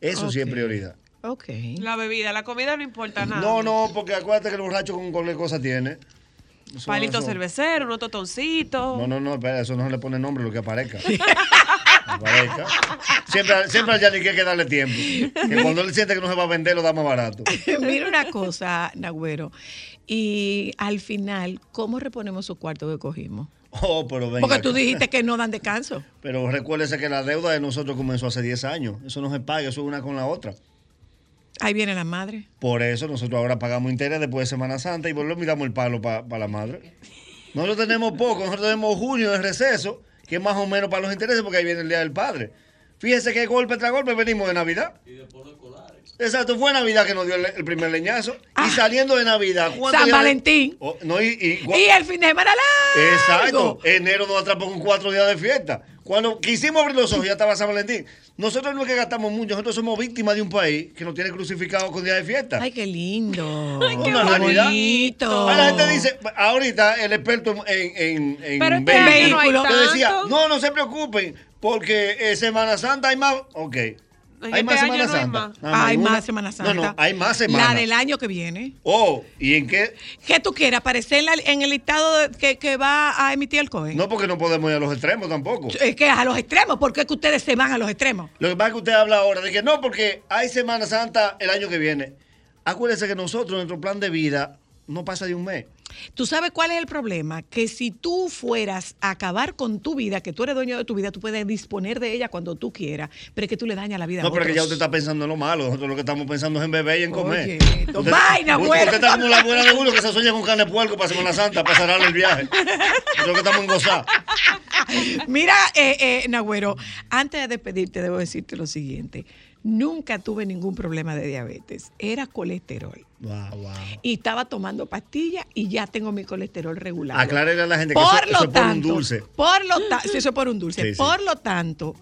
Speaker 6: Eso sí es prioridad.
Speaker 1: Ok.
Speaker 2: La bebida, la comida no importa nada.
Speaker 6: No, no, porque acuérdate que el borracho con cualquier cosa tiene. Eso-
Speaker 2: Palito
Speaker 6: eso-
Speaker 2: cervecero, unos totoncitos.
Speaker 6: No, no, no, espera, eso no se le pone nombre lo que aparezca. Aparezca. Siempre, siempre al Yannick hay que darle tiempo. Que cuando él siente que no se va a vender, lo da más barato.
Speaker 1: Mira una cosa, Nagüero. Y al final, ¿cómo reponemos su cuarto que cogimos?
Speaker 6: Oh, pero venga.
Speaker 1: Porque tú dijiste que no dan descanso.
Speaker 6: Pero recuérdese que la deuda de nosotros comenzó hace 10 años. Eso no se paga, eso es una con la otra.
Speaker 1: Ahí viene la madre.
Speaker 6: Por eso nosotros ahora pagamos interés después de Semana Santa y volvemos y damos el palo para la madre. Nosotros tenemos poco, nosotros tenemos junio de receso, que es más o menos para los intereses porque ahí viene el Día del Padre. Fíjese que golpe tras golpe venimos de Navidad. Exacto, fue Navidad que nos dio el, el primer leñazo. Y saliendo de Navidad, ¿cuántos
Speaker 1: Ah. San Valentín.
Speaker 6: Oh, no, y, y-
Speaker 1: Y el fin de semana largo.
Speaker 6: Exacto. Enero nos atrapó con cuatro días de fiesta. Cuando quisimos abrir los ojos, ya estaba San Valentín. Nosotros no es que gastamos mucho, nosotros somos víctimas de un país que nos tiene crucificados con días de fiesta.
Speaker 1: Ay, qué lindo.
Speaker 6: Una realidad.
Speaker 1: bonito.
Speaker 6: La gente dice, ahorita el experto en, en, en
Speaker 2: Pero este
Speaker 6: vehículos,
Speaker 1: no
Speaker 6: decía, no, no se preocupen, porque eh, Semana Santa hay más. Ok.
Speaker 2: En
Speaker 6: Hay
Speaker 2: este
Speaker 6: más
Speaker 2: año
Speaker 6: Semana
Speaker 2: no hay
Speaker 6: Santa.
Speaker 2: más.
Speaker 1: Hay
Speaker 6: una.
Speaker 1: más Semana Santa.
Speaker 6: No, no, hay más Semana.
Speaker 1: La del año que viene.
Speaker 6: Oh, ¿y en qué?
Speaker 1: ¿Qué tú quieres? ¿Aparecer en, la- en el listado de- que, que va a emitir el COE?
Speaker 6: No, porque no podemos ir a los extremos tampoco.
Speaker 1: Es que a los extremos. ¿Por qué que ustedes se van a los extremos?
Speaker 6: Lo que pasa es que usted habla ahora de que no, porque hay Semana Santa el año que viene. Acuérdese que nosotros, nuestro plan de vida, no pasa de un mes.
Speaker 1: ¿Tú sabes cuál es el problema? Que si tú fueras a acabar con tu vida, que tú eres dueño de tu vida, tú puedes disponer de ella cuando tú quieras, pero es que tú le dañas la vida
Speaker 6: No,
Speaker 1: a
Speaker 6: pero que ya
Speaker 1: otros.
Speaker 6: usted está pensando en lo malo. Nosotros lo que estamos pensando es en beber y en comer.
Speaker 1: Oye, vaina,
Speaker 6: usted, usted está como la abuela de Julio que se sueña con carne de puerco para Semana Santa, para cerrar el viaje. Nosotros que estamos en gozar.
Speaker 1: Mira, eh, eh, Nagüero, antes de despedirte, debo decirte lo siguiente. Nunca tuve ningún problema de diabetes. Era colesterol.
Speaker 6: Wow, wow.
Speaker 1: Y estaba tomando pastillas y ya tengo mi colesterol regular.
Speaker 6: Aclárele a la gente que
Speaker 1: Por
Speaker 6: eso, eso
Speaker 1: lo
Speaker 6: es por un
Speaker 1: tanto,
Speaker 6: dulce.
Speaker 1: Por lo tanto, eso es por un dulce.
Speaker 6: Sí, sí.
Speaker 1: Por lo tanto,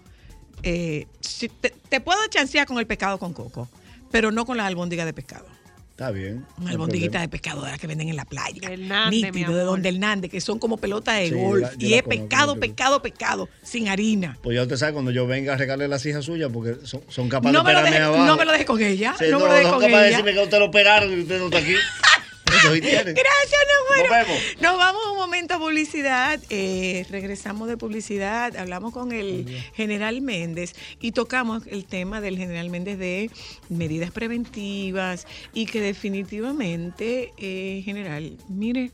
Speaker 1: eh, si te, te puedo chancear con el pescado con coco, pero no con las albóndigas de pescado.
Speaker 6: Está bien.
Speaker 1: Una
Speaker 6: no
Speaker 1: albondiguita de pescado de las que venden en la playa. Nítido, de donde el Nande, que son como pelotas de
Speaker 6: Sí,
Speaker 1: golf.
Speaker 6: la-
Speaker 1: y es pescado, pescado, pescado, sin harina.
Speaker 6: Pues ya usted sabe, cuando yo venga a regalarle las hijas suyas, porque son, son capaces
Speaker 1: No
Speaker 6: de
Speaker 1: deje,
Speaker 6: abajo.
Speaker 1: no me lo deje con ella.
Speaker 6: Sí,
Speaker 1: no, me lo deje
Speaker 6: son
Speaker 1: con
Speaker 6: capaces de
Speaker 1: ella.
Speaker 6: decirme que a usted lo operaron y usted no está aquí.
Speaker 1: Gracias, no bueno.
Speaker 6: Nos vemos.
Speaker 1: Nos vamos un momento a publicidad. Eh, regresamos de publicidad. Hablamos con el general Méndez y tocamos el tema del general Méndez de medidas preventivas y que definitivamente, eh, general, mire,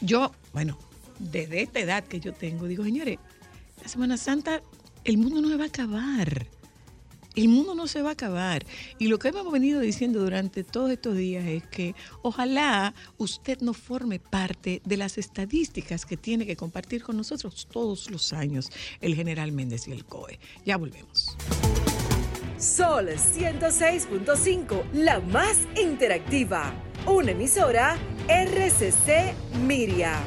Speaker 1: yo, bueno, desde esta edad que yo tengo, digo, señores, la Semana Santa, el mundo no se va a acabar. El mundo no se va a acabar. Y lo que hemos venido diciendo durante todos estos días es que ojalá usted no forme parte de las estadísticas que tiene que compartir con nosotros todos los años el general Méndez y el COE. Ya volvemos.
Speaker 3: Sol 106.5, la más interactiva. Una emisora RCC Miria.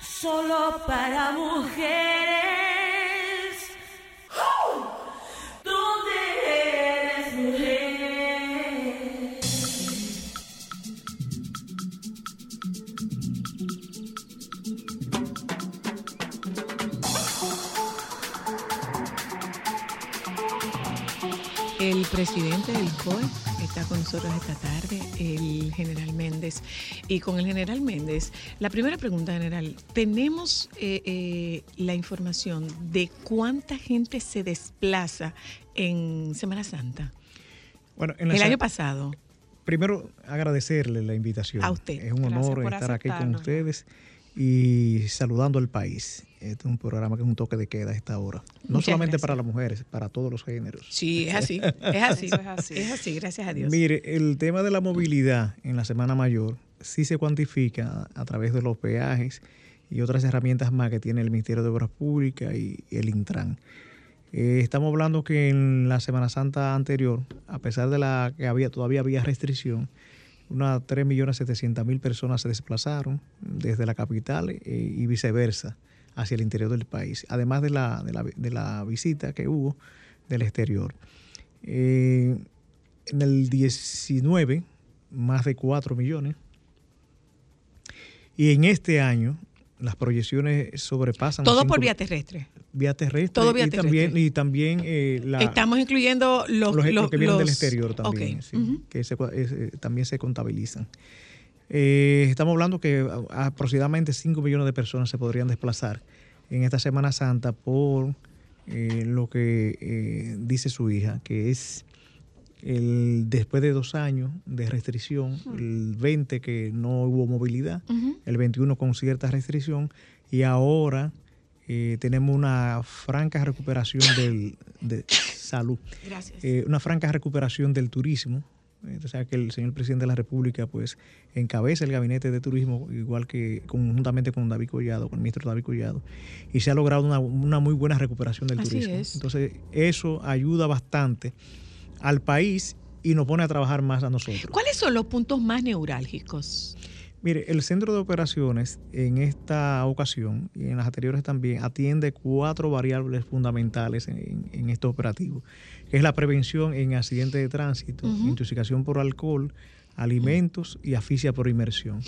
Speaker 4: Solo para mujeres.
Speaker 1: Presidente del COE está con nosotros esta tarde, el general Méndez. Y con el general Méndez, la primera pregunta, general, ¿tenemos eh, eh, la información de cuánta gente se desplaza en Semana Santa?
Speaker 8: Bueno, en la
Speaker 1: El año pasado.
Speaker 8: Primero, agradecerle la invitación.
Speaker 1: A usted.
Speaker 8: Es un
Speaker 2: Gracias
Speaker 8: honor estar aquí con ustedes y saludando al país. Este es un programa que es un toque de queda a esta hora. No
Speaker 1: Muchas
Speaker 8: solamente
Speaker 1: gracias.
Speaker 8: para las mujeres, para todos los géneros.
Speaker 1: Sí, es así, es así,
Speaker 2: Eso es así.
Speaker 1: es así, gracias a Dios.
Speaker 8: Mire, el tema de la movilidad en la Semana Mayor sí se cuantifica a través de los peajes y otras herramientas más que tiene el Ministerio de Obras Públicas y el Intran. Eh, estamos hablando que en la Semana Santa anterior, a pesar de la que había todavía había restricción, unas 3.700.000 personas se desplazaron desde la capital eh, y viceversa hacia el interior del país, además de la, de la, de la visita que hubo del exterior. Eh, en el 19, más de 4 millones. Y en este año, las proyecciones sobrepasan.
Speaker 1: Todo por vía terrestre.
Speaker 8: vía terrestre.
Speaker 1: Todo vía
Speaker 8: y También, y también eh, la,
Speaker 1: Estamos incluyendo los,
Speaker 8: los, los
Speaker 1: los-
Speaker 8: que vienen del exterior también, sí, que se eh, también se contabilizan. Eh, estamos hablando que aproximadamente 5 millones de personas se podrían desplazar en esta Semana Santa por eh, lo que eh, dice su hija, que es el después de dos años de restricción, el 20 que no hubo movilidad, el 21 con cierta restricción y ahora eh, tenemos una franca recuperación del, de salud,
Speaker 1: Gracias.
Speaker 8: eh, una franca recuperación del turismo. Eh, O sea que el señor presidente de la República pues encabeza el gabinete de turismo igual que conjuntamente con David Collado, con el ministro David Collado, y se ha logrado una, una muy buena recuperación del
Speaker 1: Así
Speaker 8: turismo.
Speaker 1: es.
Speaker 8: Entonces eso ayuda bastante al país y nos pone a trabajar más a nosotros.
Speaker 1: ¿Cuáles son los puntos más neurálgicos?
Speaker 8: Mire, el centro de operaciones en esta ocasión y en las anteriores también atiende cuatro variables fundamentales en, en este operativo, que es la prevención en accidentes de tránsito, intoxicación por alcohol, alimentos y asfixia por inmersión.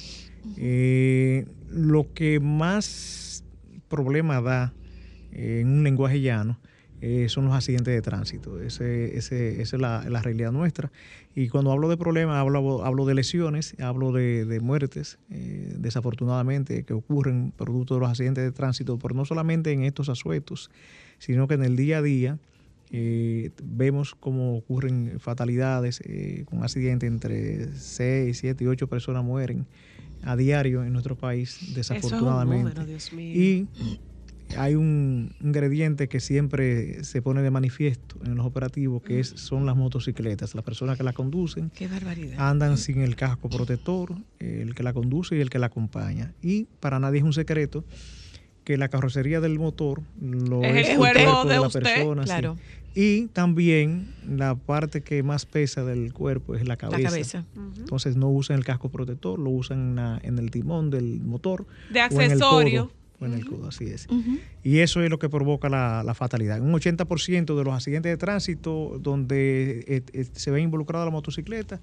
Speaker 8: Eh, lo que más problema da eh, en un lenguaje llano eh, son los accidentes de tránsito. Ese, ese- esa es la, la realidad nuestra. Y cuando hablo de problemas, hablo, hablo de lesiones, hablo de, de muertes, eh, desafortunadamente, que ocurren producto de los accidentes de tránsito, pero no solamente en estos asuetos, sino que en el día a día eh, vemos cómo ocurren fatalidades eh, con accidentes entre 6, 7 y 8 personas mueren a diario en nuestro país,
Speaker 2: Eso es un
Speaker 8: desafortunadamente.
Speaker 2: número, Dios mío.
Speaker 8: Y hay un ingrediente que siempre se pone de manifiesto en los operativos, que es, son las motocicletas. Las personas que la conducen
Speaker 1: Qué barbaridad.
Speaker 8: andan sin el casco protector, el que la conduce y el que la acompaña. Y para nadie es un secreto que la carrocería del motor lo
Speaker 2: Es
Speaker 8: es,
Speaker 2: el cuerpo de
Speaker 8: la
Speaker 2: usted,
Speaker 8: persona. sí.
Speaker 1: claro.
Speaker 8: Y también la parte que más pesa del cuerpo es la
Speaker 1: La
Speaker 8: cabeza. Entonces no usan el casco protector, lo usan en, la- en el timón del motor.
Speaker 2: De
Speaker 8: o en el
Speaker 2: accesorio.
Speaker 8: En el codo, así es. Y eso es lo que provoca la, la fatalidad. Un 80% de los accidentes de tránsito donde eh, eh, se ve involucrada la motocicleta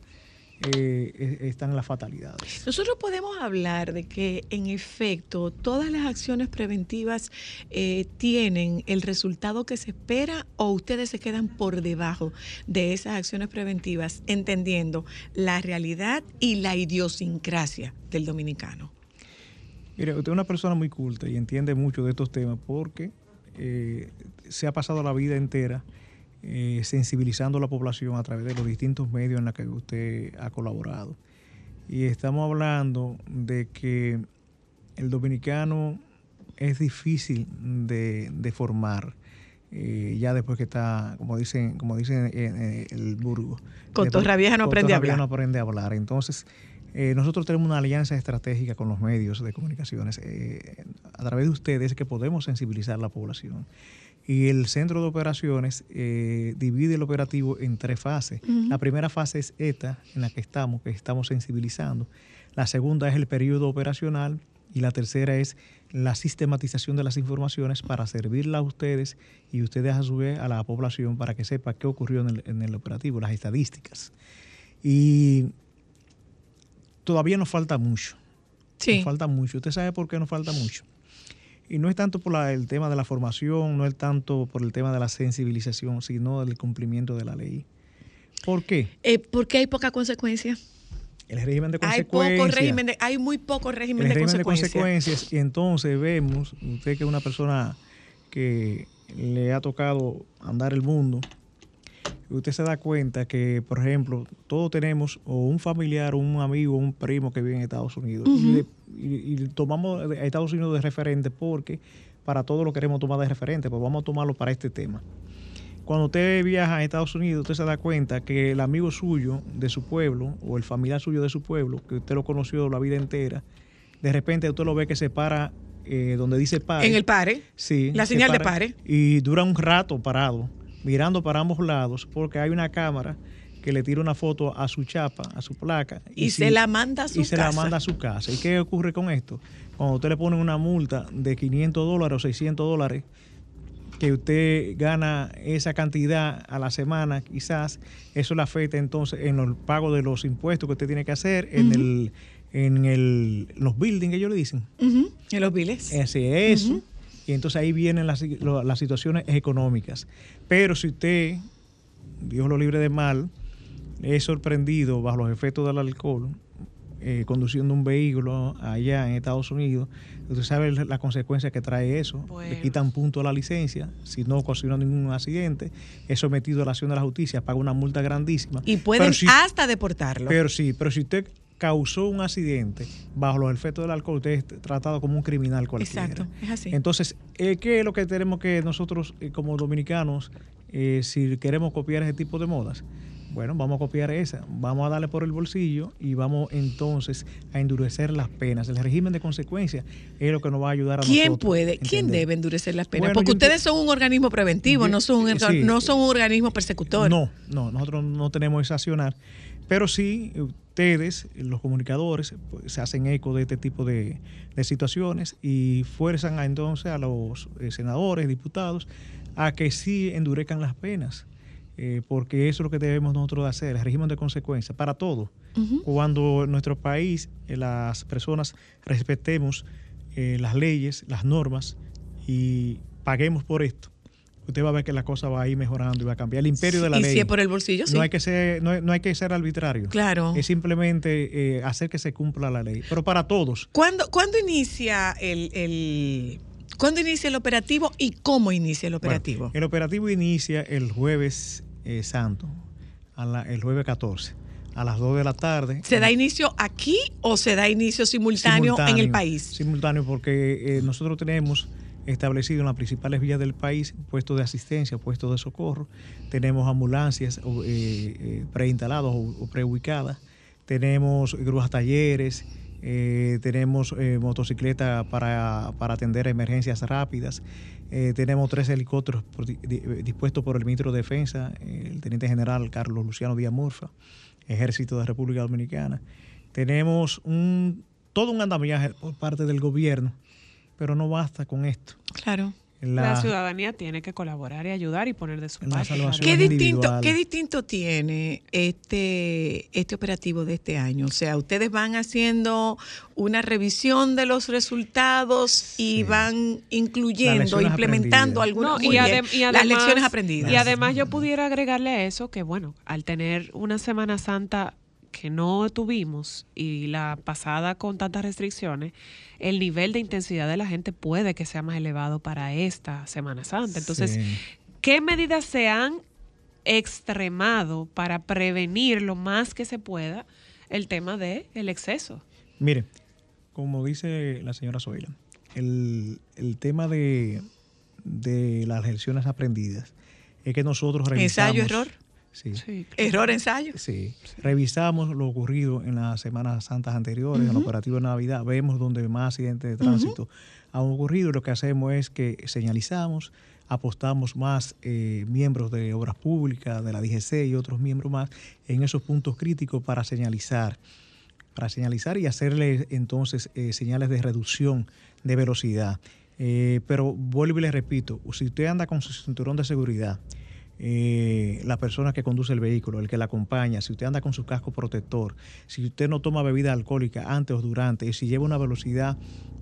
Speaker 8: eh, eh, están las fatalidades.
Speaker 1: Nosotros podemos hablar de que, en efecto, todas las acciones preventivas tienen el resultado que se espera o ustedes se quedan por debajo de esas acciones preventivas, entendiendo la realidad y la idiosincrasia del dominicano.
Speaker 8: Mire, usted es una persona muy culta y entiende mucho de estos temas porque eh, se ha pasado la vida entera eh, sensibilizando a la población a través de los distintos medios en los que usted ha colaborado. Y estamos hablando de que el dominicano es difícil de, de formar. eh, ya después que está, como dicen, como dicen el burgo.
Speaker 1: Cotorra vieja no aprende a hablar.
Speaker 8: no aprende a hablar. Entonces, eh, nosotros tenemos una alianza estratégica con los medios de comunicaciones. eh, a través de ustedes que podemos sensibilizar a la población. Y el centro de operaciones eh, divide el operativo en tres fases. La primera fase es esta, en la que estamos, que estamos sensibilizando. La segunda es el periodo operacional. Y la tercera es la sistematización de las informaciones para servirla a ustedes y ustedes a su vez a la población para que sepa qué ocurrió en el, en el operativo, las estadísticas. Y todavía nos falta mucho.
Speaker 1: Sí.
Speaker 8: Nos falta mucho. ¿Usted sabe por qué nos falta mucho? Y no es tanto por la- el tema de la formación, no es tanto por el tema de la sensibilización, sino del cumplimiento de la ley. ¿Por qué?
Speaker 1: Eh, porque hay poca consecuencia.
Speaker 8: El régimen de
Speaker 1: Hay
Speaker 8: consecuencias.
Speaker 1: poco régimen, de- hay muy poco régimen,
Speaker 8: el
Speaker 1: de,
Speaker 8: régimen de
Speaker 1: consecuencia.
Speaker 8: consecuencias. Y entonces vemos, usted que es una persona que le ha tocado andar el mundo, usted se da cuenta que, por ejemplo, todos tenemos o un familiar, un amigo, un primo que vive en Estados Unidos. y, le- y- y tomamos a Estados Unidos de referente porque para todo lo queremos tomar de referente, pues vamos a tomarlo para este tema. Cuando usted viaja a Estados Unidos, usted se da cuenta que el amigo suyo de su pueblo o el familiar suyo de su pueblo, que usted lo conoció la vida entera, de repente usted lo ve que se para eh, donde dice pare.
Speaker 1: En el pare.
Speaker 8: Sí,
Speaker 1: La
Speaker 8: se
Speaker 1: señal de pare.
Speaker 8: Y dura un rato parado, mirando para ambos lados, porque hay una cámara que le tira una foto a su chapa, a su placa.
Speaker 1: Y se la manda a su
Speaker 8: y se la
Speaker 1: casa.
Speaker 8: manda a su casa. ¿Y qué ocurre con esto? Cuando usted le pone una multa de 500 dólares o 600 dólares, que usted gana esa cantidad a la semana, quizás, eso le afecta entonces en el pago de los impuestos que usted tiene que hacer, en el en el, los buildings, ellos le dicen.
Speaker 1: En los biles.
Speaker 8: Ese, eso. Y entonces ahí vienen las, las situaciones económicas. Pero si usted, Dios lo libre de mal, es sorprendido bajo los efectos del alcohol, eh, conduciendo un vehículo allá en Estados Unidos, usted sabe la consecuencia que trae eso. Le
Speaker 2: Bueno.
Speaker 8: quitan punto a la licencia, si no ocasionó ningún accidente, es sometido a la acción de la justicia, paga una multa grandísima.
Speaker 1: y pueden
Speaker 8: si-
Speaker 1: hasta deportarlo.
Speaker 8: pero sí, pero si usted causó un accidente bajo los efectos del alcohol, usted es tratado como un criminal cualquiera.
Speaker 1: Exacto, es así.
Speaker 8: Entonces, eh, ¿qué es lo que tenemos que nosotros eh, como dominicanos, eh, si queremos copiar ese tipo de modas? Bueno, vamos a copiar esa, vamos a darle por el bolsillo y vamos entonces a endurecer las penas. El régimen de consecuencias es lo que nos va a ayudar a
Speaker 1: ¿Quién
Speaker 8: nosotros.
Speaker 1: puede? ¿Quién
Speaker 8: entender.
Speaker 1: debe endurecer las penas?
Speaker 8: Bueno,
Speaker 1: Porque ustedes son un organismo preventivo,
Speaker 8: Yo-
Speaker 1: no son un,
Speaker 8: sí.
Speaker 1: no son un organismo persecutor.
Speaker 8: No, no, nosotros no tenemos ese accionar, pero sí ustedes, los comunicadores, pues, se hacen eco de este tipo de, de situaciones y fuerzan a, entonces a los eh, senadores, diputados, a que sí endurezcan las penas. eh, porque eso es lo que debemos nosotros hacer, el régimen de consecuencias para todo. Cuando en nuestro país eh, las personas respetemos las leyes, las normas y paguemos por esto, usted va a ver que la cosa va a ir mejorando y va a cambiar. El imperio de la
Speaker 1: y
Speaker 8: ley.
Speaker 1: si es por el bolsillo, sí.
Speaker 8: No hay que ser, no, no hay que ser arbitrario.
Speaker 1: Claro.
Speaker 8: Es simplemente eh, hacer que se cumpla la ley. Pero para todos.
Speaker 1: ¿Cuándo, cuándo inicia el, el- ¿Cuándo inicia el operativo y cómo inicia el operativo?
Speaker 8: Bueno, el operativo inicia el jueves eh, santo, a la- el jueves 14, a las 2 de la tarde.
Speaker 1: ¿Se da inicio aquí o se da inicio simultáneo, en el país?
Speaker 8: Simultáneo, porque eh, nosotros tenemos establecido en las principales vías del país puestos de asistencia, puestos de socorro. Tenemos ambulancias eh, eh, preinstaladas o, o preubicadas. Tenemos grúas talleres. eh, tenemos eh, motocicletas para, para atender emergencias rápidas. eh, tenemos tres helicópteros dispuestos por el ministro de Defensa, el teniente general Carlos Luciano Díaz Murfa, Ejército de República Dominicana. Tenemos un, todo un andamiaje por parte del gobierno, pero no basta con esto.
Speaker 1: Claro.
Speaker 2: La,
Speaker 8: La-
Speaker 2: ciudadanía tiene que colaborar y ayudar y poner de su parte.
Speaker 1: ¿Qué distinto. ¿Qué distinto tiene este, este operativo de este año? O sea, ustedes van haciendo una revisión de los resultados y
Speaker 8: Sí.
Speaker 1: van incluyendo, implementando
Speaker 8: aprendidas.
Speaker 1: algunas
Speaker 2: No,
Speaker 1: muy
Speaker 2: y,
Speaker 1: bien,
Speaker 2: adem- y
Speaker 1: las lecciones aprendidas.
Speaker 2: Y además yo pudiera agregarle a eso que, bueno, al tener una Semana Santa que no tuvimos y la pasada con tantas restricciones, el nivel de intensidad de la gente puede que sea más elevado para esta Semana Santa. Entonces,
Speaker 8: Sí.
Speaker 2: ¿qué medidas se han extremado para prevenir lo más que se pueda el tema del el exceso?
Speaker 8: Mire, como dice la señora Zoila, el, el tema de, de las lecciones aprendidas es que nosotros revisamos...
Speaker 1: Ensayo, error.
Speaker 8: Sí.
Speaker 2: Sí,
Speaker 1: Error, ensayo.
Speaker 8: Sí, revisamos lo ocurrido en las Semanas Santas anteriores, en el operativo de Navidad, vemos donde más accidentes de tránsito han ocurrido lo que hacemos es que señalizamos, apostamos más eh, miembros de obras públicas, de la DGC y otros miembros más en esos puntos críticos para señalizar, para señalizar y hacerle entonces eh, señales de reducción de velocidad. Eh, pero vuelvo y le repito, si usted anda con su cinturón de seguridad, eh, la persona que conduce el vehículo, el que la acompaña, si usted anda con su casco protector, si usted no toma bebida alcohólica antes o durante, y si lleva una velocidad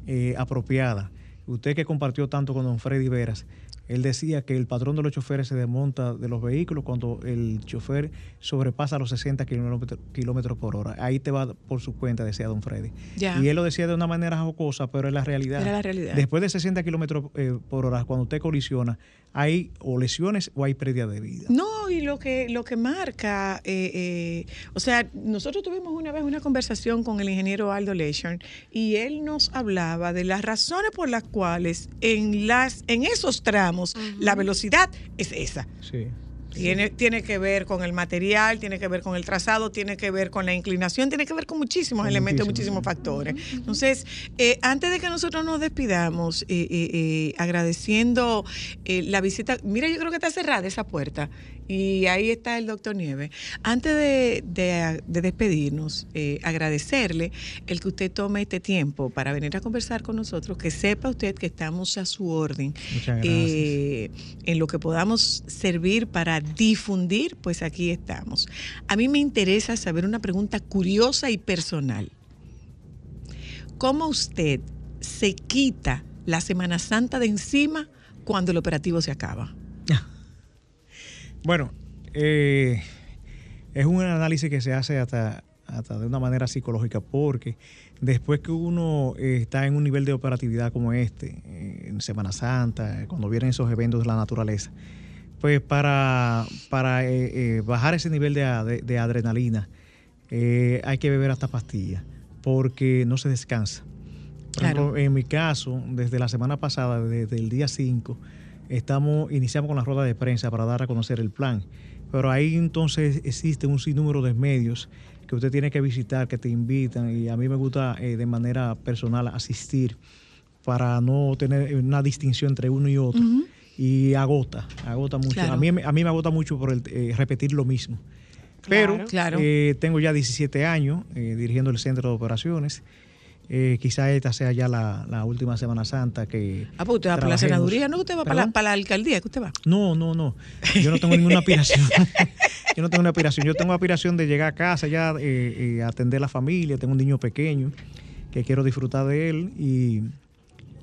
Speaker 8: eh, apropiada, usted que compartió tanto con don Freddy Veras, él decía que el patrón de los choferes se desmonta de los vehículos cuando el chofer sobrepasa los 60 kilómetros por hora. Ahí te va por su cuenta, decía don Freddy.
Speaker 1: Ya.
Speaker 8: Y él lo decía de una manera jocosa, pero es la realidad.
Speaker 1: Era la realidad.
Speaker 8: Después de 60 kilómetros eh, por hora, cuando usted colisiona, hay o lesiones o hay pérdida de vida.
Speaker 1: No, y lo que, lo que marca, eh, eh, o sea, nosotros tuvimos una vez una conversación con el ingeniero Aldo Leishon y él nos hablaba de las razones por las cuales en, las, en esos tramos la velocidad es esa.
Speaker 8: Sí.
Speaker 1: Tiene, tiene que ver con el material, tiene que ver con el trazado, tiene que ver con la inclinación, tiene que ver con muchísimos
Speaker 8: Con
Speaker 1: elementos,
Speaker 8: muchísimos.
Speaker 1: muchísimos factores. Entonces, eh, antes de que nosotros nos despidamos, eh, eh, agradeciendo la visita, mira, yo creo que está cerrada esa puerta y ahí está el doctor Nieves. Antes de, de- de despedirnos, agradecerle el que usted tome este tiempo para venir a conversar con nosotros, que sepa usted que estamos a su orden.
Speaker 8: Muchas gracias.
Speaker 1: Eh, en lo que podamos servir para difundir, pues aquí estamos. A mí me interesa saber una pregunta curiosa y personal. ¿Cómo usted se quita la Semana Santa de encima cuando el operativo se acaba?
Speaker 8: Bueno, eh, es un análisis que se hace hasta, hasta de una manera psicológica, porque después que uno eh, está en un nivel de operatividad como este, eh, en Semana Santa, cuando vienen esos eventos de la naturaleza, pues para, para eh, eh, bajar ese nivel de, a- de- de adrenalina eh, hay que beber hasta pastillas, porque no se descansa. Por
Speaker 1: Claro.
Speaker 8: ejemplo, en mi caso, desde la semana pasada, desde el día 5, estamos, iniciamos con la rueda de prensa para dar a conocer el plan. Pero ahí entonces existe un sinnúmero de medios que usted tiene que visitar, que te invitan, y a mí me gusta eh, de manera personal asistir para no tener una distinción entre uno y otro. Y agota, agota mucho.
Speaker 1: Claro.
Speaker 8: A, mí, me- a mí me agota mucho por el, eh, repetir lo mismo. Pero
Speaker 2: Claro.
Speaker 8: Eh, tengo ya 17 años eh, dirigiendo el centro de operaciones. Eh, quizá esta sea ya la, la última Semana Santa que.
Speaker 1: Ah, pues usted va para la senaduría, ¿no? Usted va para la, para la alcaldía, que usted va.
Speaker 8: No, no, no. Yo no tengo ninguna aspiración. Yo no tengo una aspiración. Yo tengo aspiración de llegar a casa ya, atender a la familia. Tengo un niño pequeño que quiero disfrutar de él y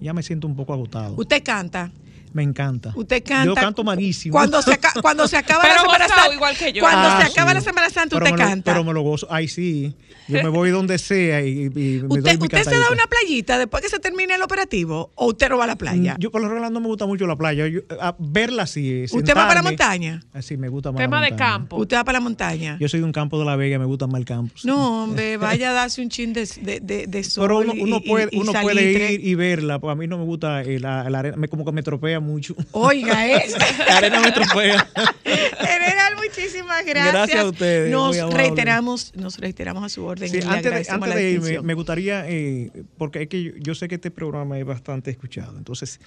Speaker 8: ya me siento un poco agotado.
Speaker 1: Usted canta.
Speaker 8: Me encanta.
Speaker 1: Usted canta.
Speaker 8: Yo canto malísimo.
Speaker 1: Cuando se, aca- cuando se acaba la Semana Santa.
Speaker 2: igual que yo.
Speaker 1: Cuando
Speaker 8: Ah,
Speaker 1: se acaba
Speaker 8: sí.
Speaker 1: la Semana Santa,
Speaker 8: Pero
Speaker 1: usted
Speaker 8: me lo-
Speaker 1: canta.
Speaker 8: pero me lo gozo. Ay, sí. Yo me voy donde sea y, y- me doy
Speaker 1: ¿Usted,
Speaker 8: mi
Speaker 1: usted se da una playita después que se termine el operativo o usted no va a la playa?
Speaker 8: Mm, Yo por lo regular no me gusta mucho la playa. Yo, a verla sí.
Speaker 1: ¿Usted va para la montaña?
Speaker 8: Sí, me gusta más
Speaker 2: Tema
Speaker 8: la
Speaker 2: de campo.
Speaker 1: ¿Usted va para la montaña?
Speaker 8: Yo soy de un campo de la Vega, me gusta más el campo. sí.
Speaker 1: No, hombre, vaya a darse un chin de, de, de- de sol.
Speaker 8: Pero uno,
Speaker 1: y-
Speaker 8: uno
Speaker 1: y-
Speaker 8: puede,
Speaker 1: y
Speaker 8: uno puede ir y verla, pues a mí no me gusta eh, la, la arena, me, como que me tropea mucho.
Speaker 1: Oiga, eso.
Speaker 8: la arena me tropea.
Speaker 1: General, muchísimas gracias.
Speaker 8: Gracias a ustedes,
Speaker 1: Nos reiteramos, nos reiteramos a su orden.
Speaker 8: Sí,
Speaker 1: y le
Speaker 8: antes de, antes de irme, me gustaría, eh, porque es que yo, yo sé que este programa es bastante escuchado, entonces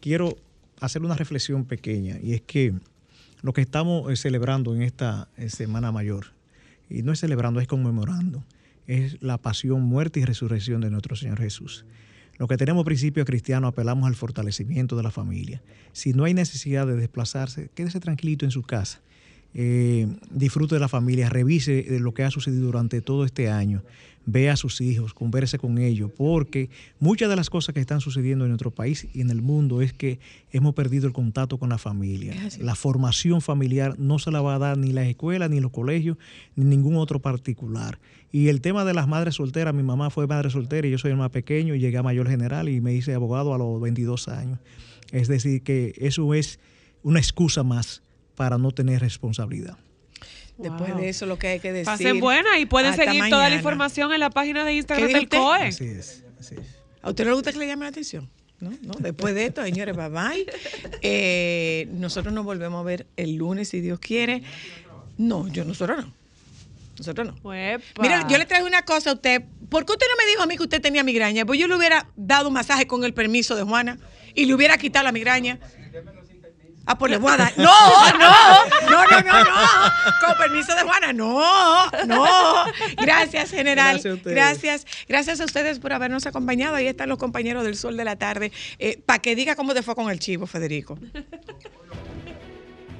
Speaker 8: quiero hacer una reflexión pequeña, y es que lo que estamos eh, celebrando en esta eh, Semana Mayor, y no es celebrando, es conmemorando, es la pasión, muerte y resurrección de nuestro Señor Jesús. Los que tenemos principios cristianos apelamos al fortalecimiento de la familia. Si no hay necesidad de desplazarse, quédese tranquilito en su casa. Eh, disfrute de la familia, revise lo que ha sucedido durante todo este año, vea a sus hijos, converse con ellos, porque muchas de las cosas que están sucediendo en nuestro país y en el mundo es que hemos perdido el contacto con la familia. La formación familiar no se la va a dar ni las escuelas, ni los colegios, ni ningún otro particular. Y el tema de las madres solteras, mi mamá fue madre soltera y yo soy el más pequeño y llegué a mayor general y me hice abogado a los 22 años. Es decir, que eso es una excusa más para no tener responsabilidad.
Speaker 1: Después
Speaker 2: Wow.
Speaker 1: de eso lo que hay que decir.
Speaker 2: Pasen buena y pueden seguir toda la información en la página de Instagram
Speaker 1: ¿Qué dijo
Speaker 2: del? COE.
Speaker 8: Así es, así es.
Speaker 1: ¿A usted no le gusta que le llame la atención? No, no. Después de esto, señores, bye bye. Eh, nosotros nos volvemos a ver el lunes, si Dios quiere. No, yo, nosotros no. Nosotros no.
Speaker 2: Uepa.
Speaker 1: Mira, yo le traigo una cosa a usted. ¿Por qué usted no me dijo a mí que usted tenía migraña? Pues yo le hubiera dado un masaje con el permiso de Juana y le hubiera quitado la migraña. Ah, pues le voy a dar. No, no, no, no, no, no. Con permiso de Juana, no, no. Gracias, general.
Speaker 8: Gracias a ustedes.
Speaker 1: Gracias. Gracias a ustedes por habernos acompañado. Ahí están los compañeros del Sol de la Tarde. Para que diga cómo te fue con el chivo, Federico.